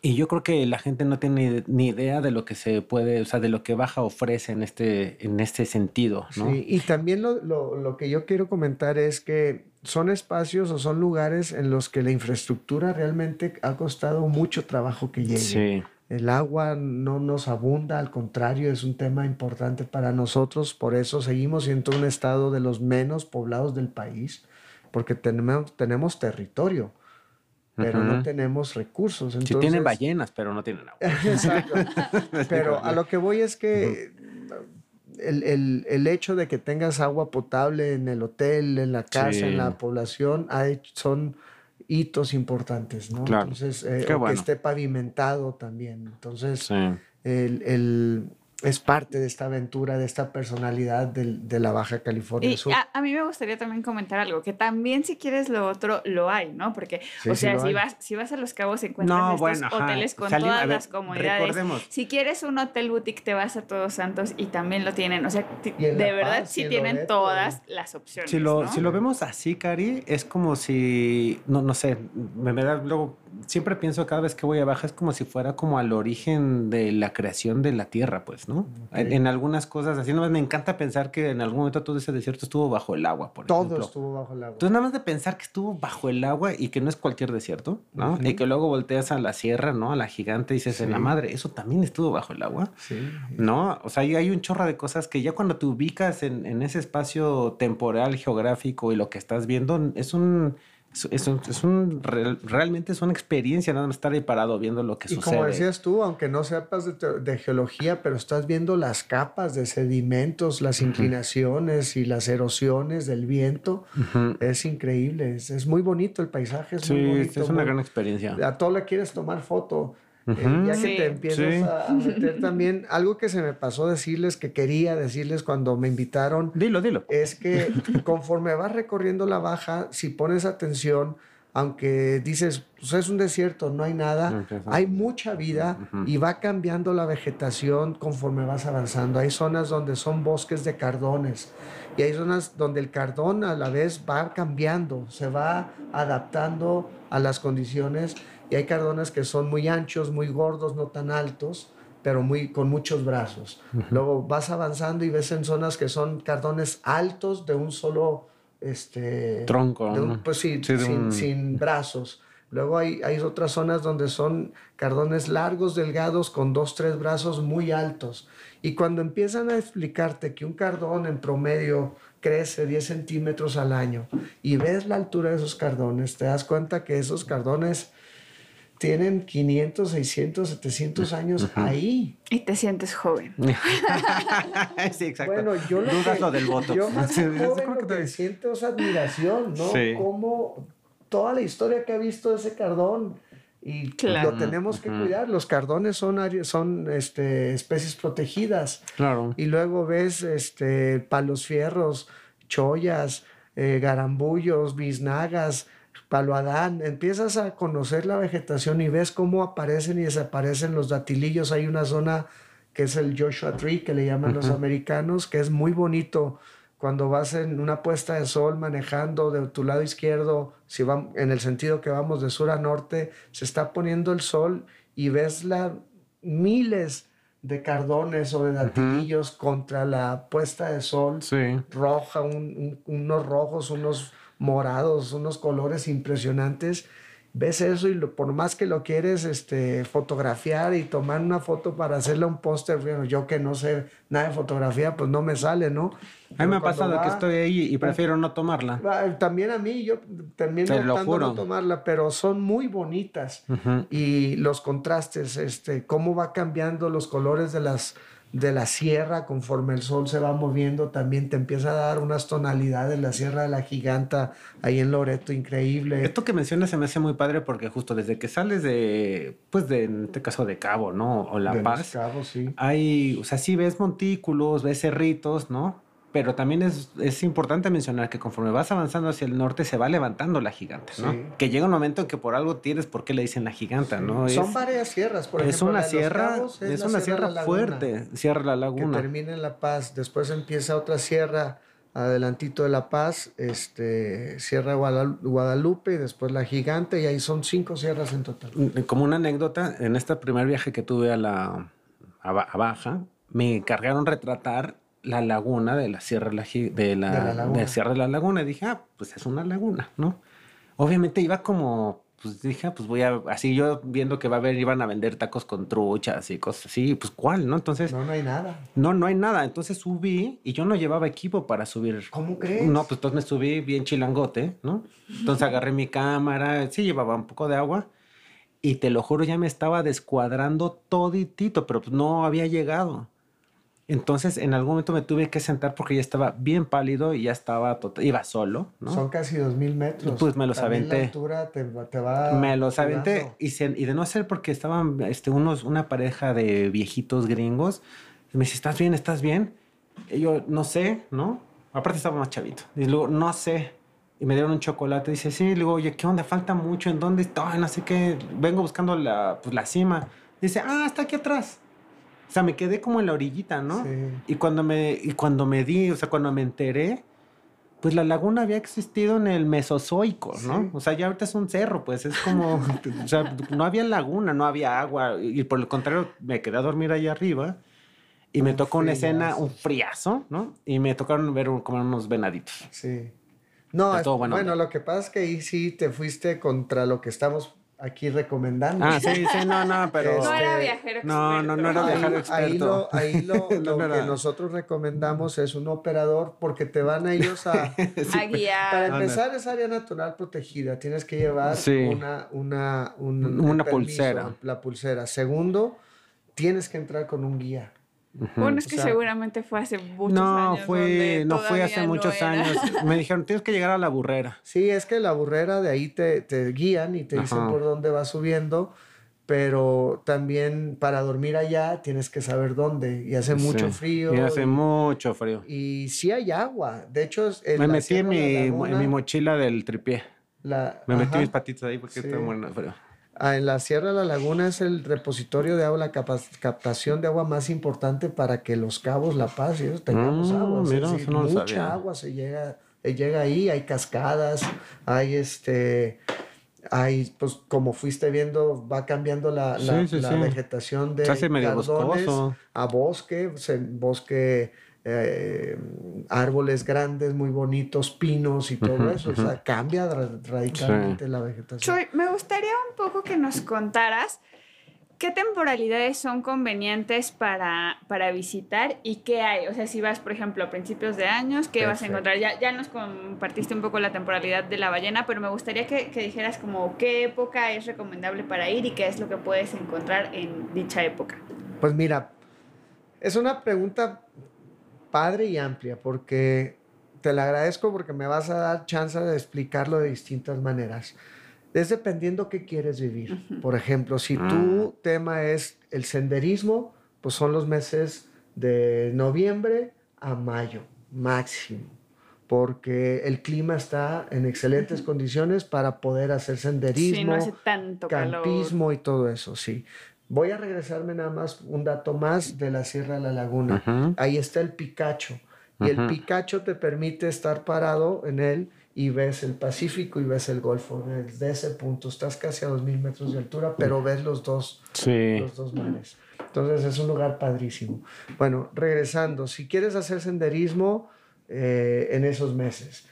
Y yo creo que la gente no tiene ni idea de lo que se puede, o sea, de lo que Baja ofrece en este, en este sentido, ¿no? Sí, y también lo, lo, lo que yo quiero comentar es que son espacios o son lugares en los que la infraestructura realmente ha costado mucho trabajo que llegue. Sí. El agua no nos abunda, al contrario, es un tema importante para nosotros, por eso seguimos siendo un estado de los menos poblados del país, porque tenemos, tenemos territorio, pero no tenemos recursos. Entonces... Sí tienen ballenas, pero no tienen agua. Exacto. pero a lo que voy es que el, el, el, hecho de que tengas agua potable en el hotel, en la casa, en la población, son hitos importantes, ¿no? Entonces, eh, que esté pavimentado también. Entonces, el, es parte de esta aventura, de esta personalidad de, la Baja California Sur. A, a, mí me gustaría también comentar algo, que también si quieres lo otro, lo hay, ¿no? Porque, o sea, si, vas, si vas a Los Cabos encuentras no, estos hoteles con todas las comodidades. Si quieres un hotel boutique, te vas a Todos Santos y también lo tienen. O sea, de verdad sí tienen todas las opciones. Si lo, si lo vemos así, Cari, es como si, no, no sé, me, me da luego siempre pienso cada vez que voy a Baja es como si fuera como al origen de la creación de la tierra, pues, ¿no? En, algunas cosas así, no me encanta pensar que en algún momento todo ese desierto estuvo bajo el agua, por todo ejemplo. Todo estuvo bajo el agua. Entonces, nada más de pensar que estuvo bajo el agua y que no es cualquier desierto, ¿no? Y que luego volteas a la sierra, ¿no? A la gigante y dices, en la madre, eso también estuvo bajo el agua, sí. ¿no? O sea, hay, hay un chorro de cosas que ya cuando te ubicas en, en ese espacio temporal, geográfico y lo que estás viendo, es un es, un, es un, realmente es una experiencia nada más estar ahí parado viendo lo que y sucede. como decías tú, aunque no sepas de, de, geología, pero estás viendo las capas de sedimentos, las inclinaciones uh -huh. y las erosiones del viento, uh -huh. es increíble, es, es, muy bonito el paisaje. Es sí, muy bonito, es una muy, gran experiencia. A todo le quieres tomar foto. Uh -huh. eh, ya que Sí. te empiezas Sí. a, meter también, algo que se me pasó decirles, que quería decirles cuando me invitaron, Dilo, dilo. es que conforme vas recorriendo la baja, si pones atención, aunque dices, pues es un desierto, no hay nada, hay mucha vida Ujú. y va cambiando la vegetación conforme vas avanzando. Hay zonas donde son bosques de cardones y hay zonas donde el cardón a la vez va cambiando, se va adaptando a las condiciones y hay cardones que son muy anchos, muy gordos, no tan altos pero muy, con muchos brazos. Luego vas avanzando y ves en zonas que son cardones altos de un solo este, tronco. de un- pues sí, Sí, sin, un- sin brazos. Luego hay, hay otras zonas donde son cardones largos, delgados, con dos, tres brazos muy altos. Y cuando empiezan a explicarte que un cardón en promedio crece 10 centímetros al año y ves la altura de esos cardones, te das cuenta que esos cardones tienen 500, 600, 700 años ahí. Y te sientes joven. sí, exacto. Bueno, yo lo Dudas que, lo del voto. Yo más que Sí, yo joven creo lo que siento es admiración, ¿no? Sí. Como toda la historia que ha visto ese cardón y Claro. lo tenemos que cuidar. Los cardones son este, especies protegidas. Claro. Y luego ves este, palos fierros, chollas, eh, garambullos, biznagas, palo Adán. Empiezas a conocer la vegetación y ves cómo aparecen y desaparecen los datilillos. Hay una zona que es el Joshua Tree, que le llaman los americanos, que es muy bonito. Cuando vas en una puesta de sol manejando de tu lado izquierdo, si vamos, en el sentido que vamos de sur a norte, se está poniendo el sol y ves la, miles de cardones o de datilillos contra la puesta de sol Sí. roja, un- un- unos rojos, unos morados, unos colores impresionantes. Ves eso y lo- por más que lo quieres este, fotografiar y tomar una foto para hacerle un póster, bueno, yo que no sé nada de fotografía, pues no me sale, ¿no? A mí me ha pasado que va- estoy ahí y prefiero no tomarla. Ah, También a mí, yo termino Te lo optando no juro. tomarla, pero son muy bonitas. Ujú. Y los contrastes, este, cómo va cambiando los colores de las de la sierra conforme el sol se va moviendo, también te empieza a dar unas tonalidades, la sierra de la giganta ahí en Loreto, increíble. Esto que mencionas se me hace muy padre porque justo desde que sales de, pues de, en este caso de Cabo, ¿no? O La De Paz, Cabos, sí. hay, o sea, sí ves montículos, ves cerritos, ¿no? Pero también es, es importante mencionar que conforme vas avanzando hacia el norte se va levantando la gigante, ¿no? Sí. Que llega un momento en que por algo tienes por qué le dicen la giganta, ¿no? Son es, varias sierras, por es ejemplo. una de Los sierra, Cabos es, una Sierra sierra La Laguna, fuerte, Sierra La Que Laguna. termina en La Paz, después empieza otra sierra adelantito de La Paz, este, Sierra Guadal- Guadalupe y después la Gigante y ahí son cinco sierras en total. Como una anécdota, en este primer viaje que tuve a la a, Ba- a Baja, me encargaron retratar la laguna de la Sierra de la, de la, De la Laguna. de Sierra de la Laguna. Y dije, ah, pues es una laguna, ¿no? Obviamente iba como, pues dije, ah, pues voy a, así yo viendo que va a haber, iban a vender tacos con truchas y cosas así, pues ¿cuál, no? Entonces, No, no hay nada. no, no hay nada. Entonces subí y yo no llevaba equipo para subir. ¿Cómo crees? No, pues entonces me subí bien chilangote, ¿no? Entonces agarré mi cámara, sí llevaba un poco de agua y te lo juro ya me estaba descuadrando toditito, pero pues no había llegado. Entonces en algún momento me tuve que sentar porque ya estaba bien pálido y ya estaba, tota- iba solo, ¿no? Son casi dos mil metros. Pues me los También aventé. La altura te, te va me los aventé ayudando. y, se- y de no ser porque estaban este, unos, una pareja de viejitos gringos, me dice, ¿estás bien? ¿Estás bien? Y yo, no sé, ¿no? Aparte estaba más chavito. Y luego, no sé. Y me dieron un chocolate. Dice, sí. Le digo, oye, ¿qué onda? Falta mucho. ¿En dónde está? No sé qué. Vengo buscando la, pues, la cima. Dice, ah, está aquí atrás. O sea, me quedé como en la orillita, ¿no? Sí. Y cuando me, y cuando me di, o sea, cuando me enteré, pues la laguna había existido en el Mesozoico, ¿no? Sí. O sea, ya ahorita es un cerro, pues es como, o sea, no había laguna, no había agua. Y por el contrario, me quedé a dormir ahí arriba y me tocó una escena, un friazo, ¿no? Y me tocaron ver como unos venaditos. Sí. No, Estuvo es- bueno. bueno, lo que pasa es que ahí sí te fuiste contra lo que estamos aquí recomendando. Ah, sí, sí, no, no, pero... No era Este, viajero no, no, no era experto. viajero Ahí, ahí experto. lo, ahí lo, No, lo no que nosotros recomendamos es un operador porque te van a ellos a... A Para guiar. Anda. empezar, es área natural protegida. Tienes que llevar Sí. una, una, un- Una el pulsera. La pulsera. Segundo, tienes que entrar con un guía. Bueno, es O que sea, seguramente fue hace muchos No, años. fue, no fue hace no muchos era. años. Me dijeron, tienes que llegar a la burrera. Sí, es que la burrera de ahí te, te guían y te dicen por dónde vas subiendo, pero también para dormir allá tienes que saber dónde. Y hace mucho frío. Y hace y, mucho frío. y sí hay agua. De hecho, en Me la metí en mi, en mi mochila del tripié. la- Me metí mis patitas ahí porque Sí. estaba muerto de frío. Ah, en la Sierra de la Laguna es el repositorio de agua, la captación de agua más importante para que los cabos La Paz y eso tengamos Mm, agua. Mira, decir, no mucha sabía. agua se llega, eh, llega ahí, hay cascadas, hay este Hay, pues como fuiste viendo, va cambiando la, la, Sí, sí, la sí. vegetación de Se hace medio boscoso. a bosque, se- bosque, eh, árboles grandes, muy bonitos, pinos y todo eso. O sea, cambia ra- radicalmente la vegetación. Chuy, me gustaría un poco que nos contaras qué temporalidades son convenientes para, para visitar y qué hay. O sea, si vas, por ejemplo, a principios de años, ¿qué vas a encontrar? Ya, ya nos compartiste un poco la temporalidad de la ballena, pero me gustaría que, que dijeras como qué época es recomendable para ir y qué es lo que puedes encontrar en dicha época. Pues mira, es una pregunta padre y amplia porque te la agradezco porque me vas a dar chance de explicarlo de distintas maneras. Es dependiendo qué quieres vivir. Por ejemplo, si tu tema es el senderismo, pues son los meses de noviembre a mayo máximo, porque el clima está en excelentes condiciones para poder hacer senderismo Sí, no hace tanto calor. campismo y todo eso, sí. Voy a regresarme nada más un dato más de la Sierra de la Laguna. Ahí está el Picacho. Y el. Picacho te permite estar parado en él y ves el Pacífico y ves el Golfo. Desde ese punto estás casi a 2.000 metros de altura, pero ves los dos, Sí. los dos mares. Entonces es un lugar padrísimo. Bueno, regresando, si quieres hacer senderismo eh, en esos meses.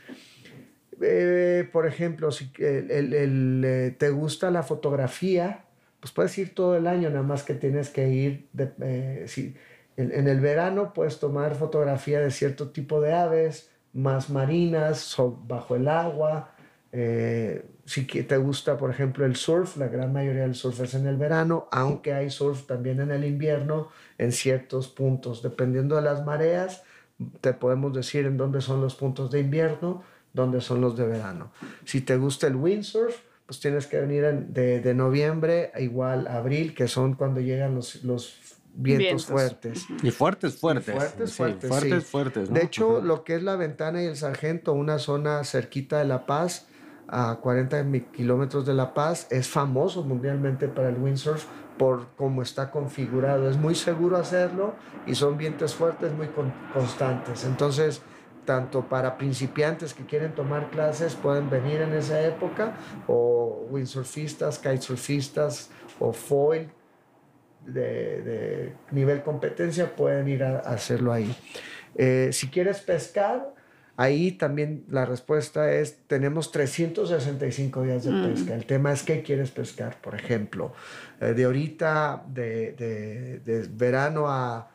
Eh, por ejemplo, si el- el- el, eh, te gusta la fotografía, pues puedes ir todo el año, nada más que tienes que ir, eh, si, en, el verano puedes tomar fotografía de cierto tipo de aves, más marinas, bajo el agua. eh, si te gusta, por ejemplo, el surf, la gran mayoría del surf es en el verano, aunque hay surf también en el invierno en ciertos puntos. Dependiendo de las mareas, te podemos decir en dónde son los puntos de invierno, dónde son los de verano. Si te gusta el windsurf, pues tienes que venir en- de, de noviembre a igual a abril, que son cuando llegan los, los vientos, Vientos. fuertes. Y fuertes, fuertes. fuertes, Sí, fuertes, Fuertes, sí. fuertes. ¿no? De hecho, Ajá. lo que es la Ventana y el Sargento, una zona cerquita de La Paz, a 40 mi- kilómetros de La Paz, es famoso mundialmente para el windsurf por cómo está configurado. Es muy seguro hacerlo y son vientos fuertes muy con- constantes. Entonces, tanto para principiantes que quieren tomar clases pueden venir en esa época, o windsurfistas, kitesurfistas o foil de, de nivel competencia pueden ir a, a hacerlo ahí. Eh, si quieres pescar, ahí también la respuesta es, tenemos 365 días de Mm. pesca. El tema es qué quieres pescar, por ejemplo. Eh, de ahorita, de, de- de verano a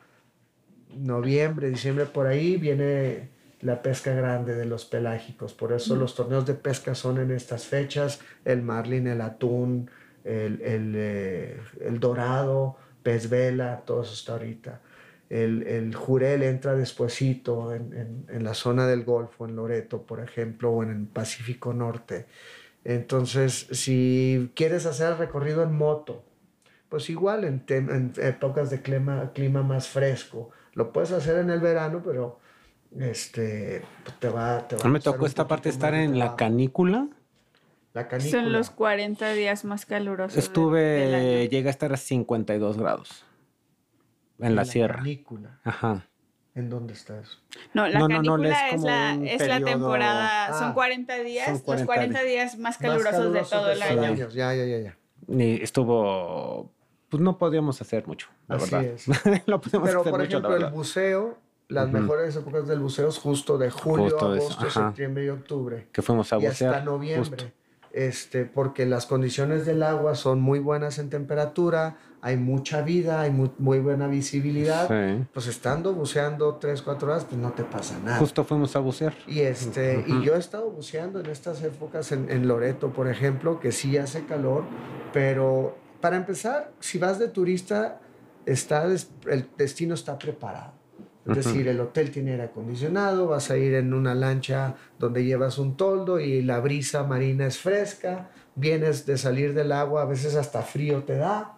noviembre, diciembre, por ahí viene la pesca grande de los pelágicos. Por eso los torneos de pesca son en estas fechas, el marlin, el atún, el, el, eh, el dorado, pez vela, todo eso está ahorita. El, el jurel entra despuesito en, en- en la zona del Golfo, en Loreto, por ejemplo, o en el Pacífico Norte. Entonces, si quieres hacer el recorrido en moto, pues igual en, en épocas de clima, clima más fresco. Lo puedes hacer en el verano, pero este, te va, te va A me tocó esta parte estar en la canícula. La canícula. Son los 40 días más calurosos. Estuve, año. llegué a estar a 52 grados. En la sierra. canícula. Ajá. ¿En dónde está eso? No, la No, no, no, canícula es la, es la periodo- temporada, Ah, son 40 días, son los 40 40 días más calurosos, Más de calurosos todo el de todo año. el Ya, ya, ya, ya. Y estuvo. Pues no podíamos hacer mucho, la Así verdad. es. no podíamos Pero, hacer por mucho, ejemplo, la el buceo, las Ujú. mejores épocas del buceo es justo de julio, Justo agosto, septiembre y octubre. Que fuimos a y bucear. hasta noviembre. justo. Este, porque las condiciones del agua son muy buenas en temperatura, hay mucha vida, hay mu- muy, buena visibilidad. Sí. Pues estando buceando 3, 4 horas, pues no te pasa nada. Justo fuimos a bucear. Y, este, Ujú. y yo he estado buceando en estas épocas en, en Loreto, por ejemplo, que sí hace calor, pero para empezar, si vas de turista, está el destino está preparado. Es decir, el hotel tiene aire acondicionado, vas a ir en una lancha donde llevas un toldo y la brisa marina es fresca, vienes de salir del agua, a veces hasta frío te da,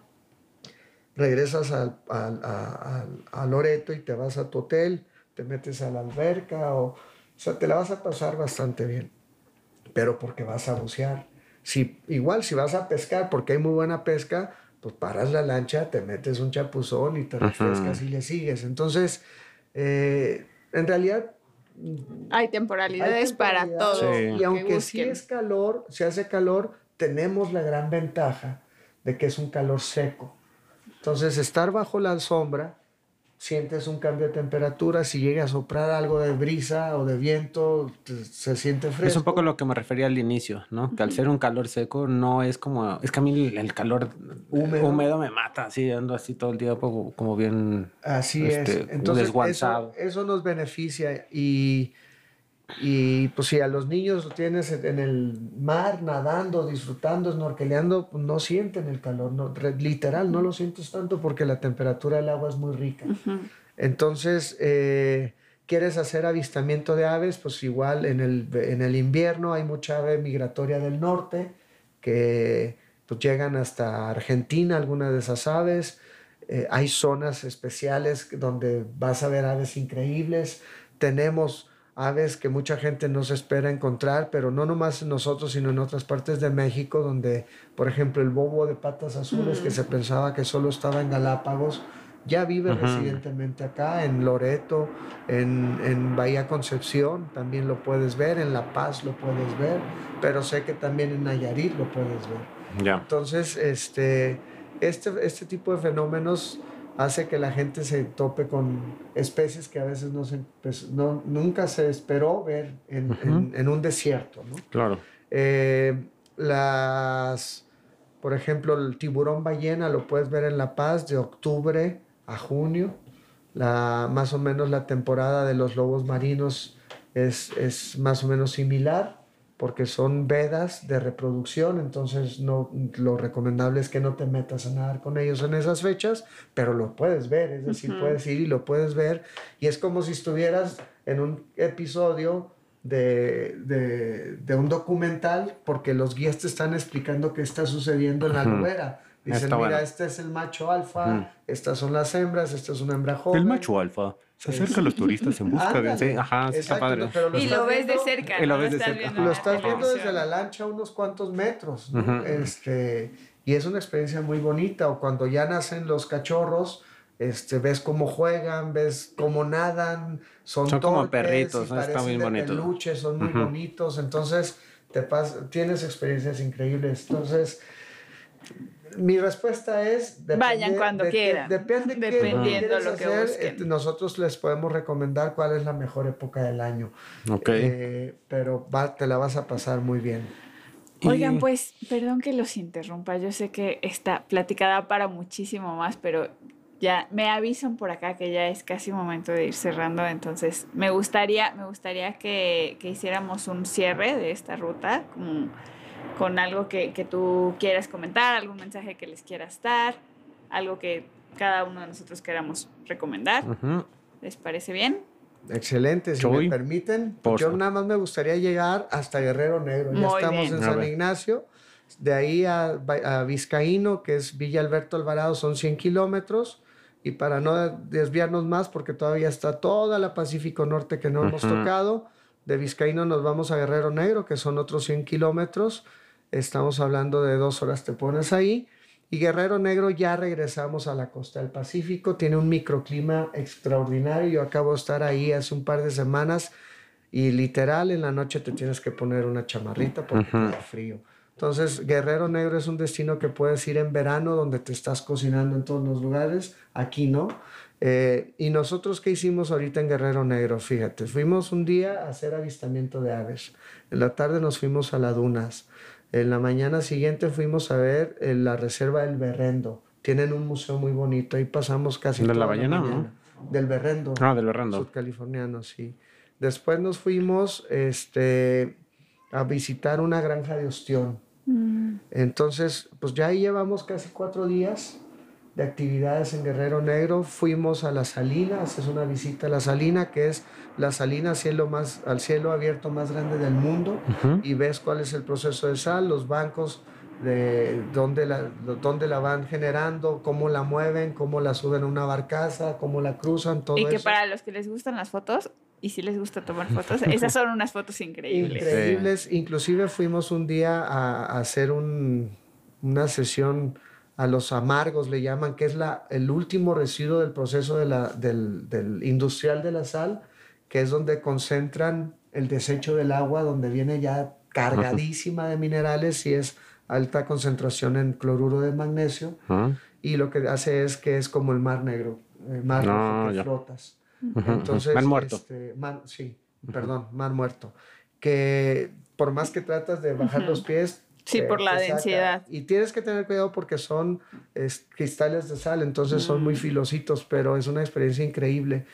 regresas al, al- a, al- a Loreto y te vas a tu hotel, te metes a la alberca, o, o sea, te la vas a pasar bastante bien, pero porque vas a bucear. Si, igual, si vas a pescar, porque hay muy buena pesca, pues paras la lancha, te metes un chapuzón y te refrescas y le sigues. Entonces, eh, en realidad Hay hay temporalidades para temporalidades, todo. Sí. Y que aunque sí es calor, se hace calor, tenemos la gran ventaja de que es un calor seco. Entonces, estar bajo la sombra, sientes un cambio de temperatura, si llega a soplar algo de brisa o de viento, se siente fresco. Es un poco lo que me refería al inicio, ¿no? Que al ser un calor seco no es como, es que a mí el calor húmedo, me mata, así ando así todo el día como, bien así es. Este, eso nos beneficia y y pues si a los niños lo tienes en el mar nadando, disfrutando, snorkeleando, pues no sienten el calor, no, literal, no lo sientes tanto porque la temperatura del agua es muy rica. Entonces, eh, quieres hacer avistamiento de aves, pues igual en el, en el invierno hay mucha ave migratoria del norte que pues llegan hasta Argentina, algunas de esas aves. Eh, hay zonas especiales donde vas a ver aves increíbles. Tenemos aves que mucha gente no se espera encontrar, pero no nomás nosotros, sino en otras partes de México, donde, por ejemplo, el bobo de patas azules, que mm. se pensaba que solo estaba en Galápagos, ya vive recientemente acá, en Loreto, en, en, Bahía Concepción, también lo puedes ver, en La Paz lo puedes ver, pero sé que también en Nayarit lo puedes ver. Ya. Entonces, este, este, este tipo de fenómenos hace que la gente se tope con especies que a veces no se, pues, no, nunca se esperó ver en, en, un desierto. ¿no? Claro. Eh, las, por ejemplo, el tiburón ballena lo puedes ver en La Paz de octubre a junio. La, más o menos la temporada de los lobos marinos es, es más o menos similar porque son vedas de reproducción, entonces no, lo recomendable es que no te metas a nadar con ellos en esas fechas, pero lo puedes ver, es decir, puedes ir y lo puedes ver, y es como si estuvieras en un episodio de, de, de un documental, porque los guías te están explicando qué está sucediendo en la novela. Dicen, mira, este es el macho alfa, estas son las hembras, esta es una hembra joven. El macho alfa se acerca a los turistas en busca de... Sí, ajá, está padre. y lo ves de cerca. Y lo ves de cerca. Lo estás viendo desde la lancha unos cuantos metros. este, y es una experiencia muy bonita. O cuando ya nacen los cachorros, este, ves cómo juegan, ves cómo nadan. Son, son como perritos, está muy bonito. Peluche, son muy bonitos. Entonces, te tienes experiencias increíbles. Entonces mi respuesta es... Vayan cuando quieran. depende Dependiendo lo que hacer, eh, Nosotros les podemos recomendar cuál es la mejor época del año. Ok. Eh, pero te la vas a pasar muy bien. Oigan, pues, perdón que los interrumpa. Yo sé que está platicada para muchísimo más, pero ya me avisan por acá que ya es casi momento de ir cerrando. Entonces, me gustaría, me gustaría que, que hiciéramos un cierre de esta ruta. Como con algo que, que, tú quieras comentar, algún mensaje que les quieras dar, algo que cada uno de nosotros queramos recomendar. ¿Les parece bien? Excelente, si me permiten. Yo nada más me gustaría llegar hasta Guerrero Negro. ya estamos en San Ignacio. De ahí a, a, Vizcaíno, que es Villa Alberto Alvarado, son 100 kilómetros. Y para no desviarnos más, porque todavía está toda la Pacífico Norte que no hemos tocado, de Vizcaíno nos vamos a Guerrero Negro, que son otros 100 kilómetros. Estamos hablando de dos horas te pones ahí. Y Guerrero Negro ya regresamos a la costa del Pacífico. Tiene un microclima extraordinario. Yo acabo de estar ahí hace un par de semanas y literal en la noche te tienes que poner una chamarrita porque uh frío. Entonces, Guerrero Negro es un destino que puedes ir en verano donde te estás cocinando en todos los lugares. Aquí no. Eh, y nosotros, ¿qué hicimos ahorita en Guerrero Negro? Fíjate, fuimos un día a hacer avistamiento de aves. En la tarde nos fuimos a las dunas. En la mañana siguiente fuimos a ver eh, la reserva del Berrendo. Tienen un museo muy bonito. Ahí pasamos casi ¿De la mañana? Del Berrendo. Ah, del Berrendo. Sudcaliforniano, sí. Después nos fuimos este, a visitar una granja de ostión. Mm. Entonces, pues ya ahí llevamos casi cuatro días de actividades en Guerrero Negro. Fuimos a la salina, haces una visita a la salina, que es la salina cielo más, al cielo abierto más grande del mundo, y ves cuál es el proceso de sal, los bancos de dónde la, dónde la van generando, cómo la mueven, cómo la suben a una barcaza, cómo la cruzan, todo Y que eso. para los que les gustan las fotos, y si les gusta tomar fotos, esas son unas fotos increíbles. Increíbles. Inclusive fuimos un día a, hacer un, una sesión a los amargos, le llaman, que es la, el último residuo del proceso de la, del, del, industrial de la sal, que es donde concentran el desecho del agua, donde viene ya cargadísima de minerales y es alta concentración en cloruro de magnesio y lo que hace es que es como el mar negro, el mar No, rojo que flotas. Entonces, Mar muerto. este, mar- sí, perdón, mar muerto. Que por más que tratas de bajar los pies. Sí, te- por la densidad. Y tienes que tener cuidado porque son es, cristales de sal, entonces son Mm. muy filositos, pero es una experiencia increíble.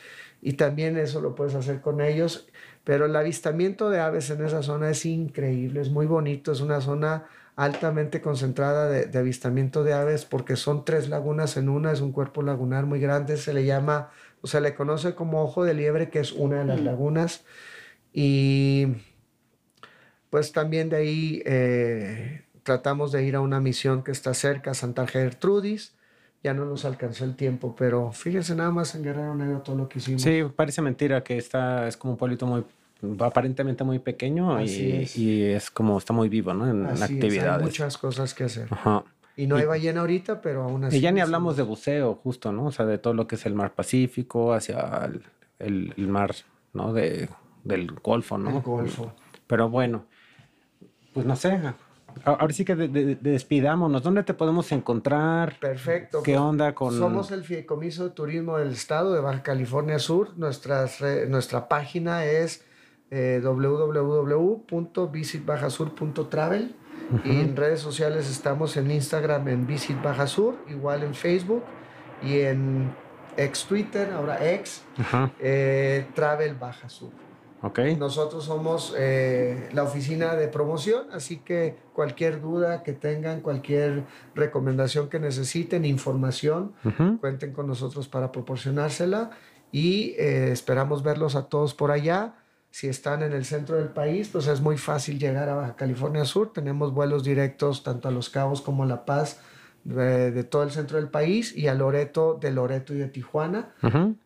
Y también eso lo puedes hacer con ellos. Pero el avistamiento de aves en esa zona es increíble, es muy bonito, es una zona altamente concentrada de, de avistamiento de aves porque son tres lagunas en una, es un cuerpo lagunar muy grande, se le llama, o sea, le conoce como ojo de liebre, que es una de las lagunas. Y pues también de ahí eh, tratamos de ir a una misión que está cerca, Santa Gertrudis. Ya no nos alcanzó el tiempo, pero fíjense nada más en Guerrero Negro todo lo que hicimos. Sí, parece mentira que está, es como un pueblito muy, aparentemente muy pequeño y es. y es como, está muy vivo, ¿no? En, en Así es, hay actividades. muchas cosas que hacer. Ajá. Y no hay ballena ahorita, pero aún así. Y ya ni hablamos de buceo, justo, ¿no? O sea, de todo lo que es el mar Pacífico hacia el, el- el mar, ¿no? De, del Golfo, ¿no? El Golfo. Pero bueno, pues no sé. Ahora sí que de- de- de- despidámonos. ¿Dónde te podemos encontrar? Perfecto. ¿Qué pues, onda con...? Somos el Fideicomiso de Turismo del Estado de Baja California Sur. Nuestras nuestra página es eh, www.visitbajasur.travel y en redes sociales estamos en Instagram en Visit Baja Sur, igual en Facebook y en ex Twitter, ahora ex, Ajá, eh, Travel Baja Sur. Ok. Nosotros somos eh, la oficina de promoción, así que cualquier duda que tengan, cualquier recomendación que necesiten, información, cuenten con nosotros para proporcionársela y eh, esperamos verlos a todos por allá. Si están en el centro del país, pues es muy fácil llegar a Baja California Sur. Tenemos vuelos directos tanto a Los Cabos como a La Paz de, de todo el centro del país y a Loreto, de Loreto y de Tijuana.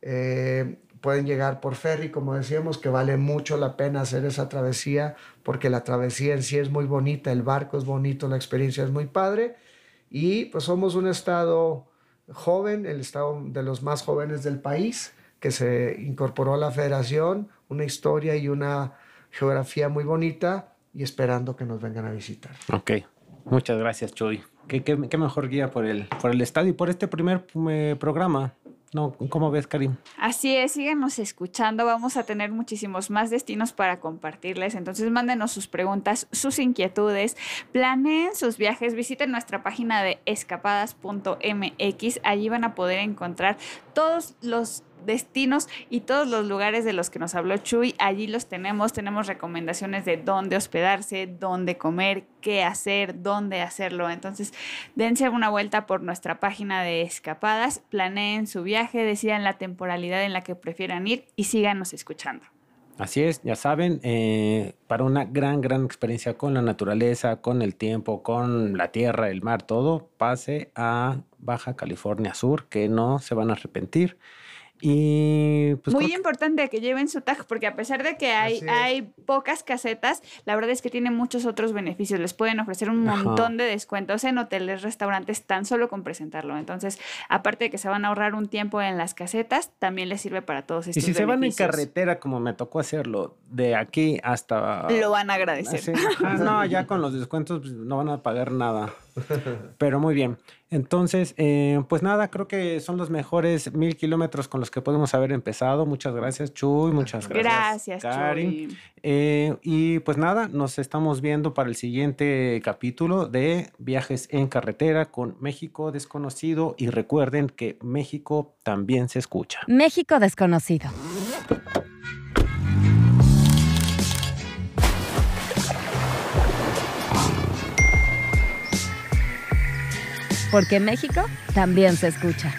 Eh, pueden llegar por ferry, como decíamos, que vale mucho la pena hacer esa travesía, porque la travesía en sí es muy bonita, el barco es bonito, la experiencia es muy padre. Y pues somos un estado joven, el estado de los más jóvenes del país, que se incorporó a la federación, una historia y una geografía muy bonita, y esperando que nos vengan a visitar. Ok. Muchas gracias, Chuy. ¿Qué, qué, qué mejor guía por el, por el estadio y por este primer eh, programa? No, ¿Cómo ves, Karim? Así es, síganos escuchando. Vamos a tener muchísimos más destinos para compartirles. Entonces, mándenos sus preguntas, sus inquietudes, planeen sus viajes, visiten nuestra página de escapadas.mx. Allí van a poder encontrar todos los destinos y todos los lugares de los que nos habló Chuy. Allí los tenemos. Tenemos recomendaciones de dónde hospedarse, dónde comer, qué hacer, dónde hacerlo. Entonces, dense una vuelta por nuestra página de escapadas, planeen su viaje, decidan la temporalidad en la que prefieran ir y síganos escuchando. Así es, ya saben, eh, para una gran, gran experiencia con la naturaleza, con el tiempo, con la tierra, el mar, todo, pase a Baja California Sur, que no se van a arrepentir. Y pues Muy importante que lleven su tag porque a pesar de que hay, hay pocas casetas, la verdad es que tiene muchos otros beneficios. Les pueden ofrecer un Ajá. montón de descuentos en hoteles, restaurantes, tan solo con presentarlo. Entonces, aparte de que se van a ahorrar un tiempo en las casetas, también les sirve para todos y estos si se van en carretera, como me tocó hacerlo, de aquí hasta... Lo van a agradecer. Sí, ajá, no, ya con los descuentos pues, no van a pagar nada. Pero muy bien. Entonces, eh, pues nada, creo que son los mejores mil kilómetros con los que podemos haber empezado. Muchas gracias, Chuy. Muchas gracias. Gracias. Chuy. Eh, y pues nada, nos estamos viendo para el siguiente capítulo de Viajes en Carretera con México Desconocido. Y recuerden que México también se escucha. México desconocido. Porque México también se escucha.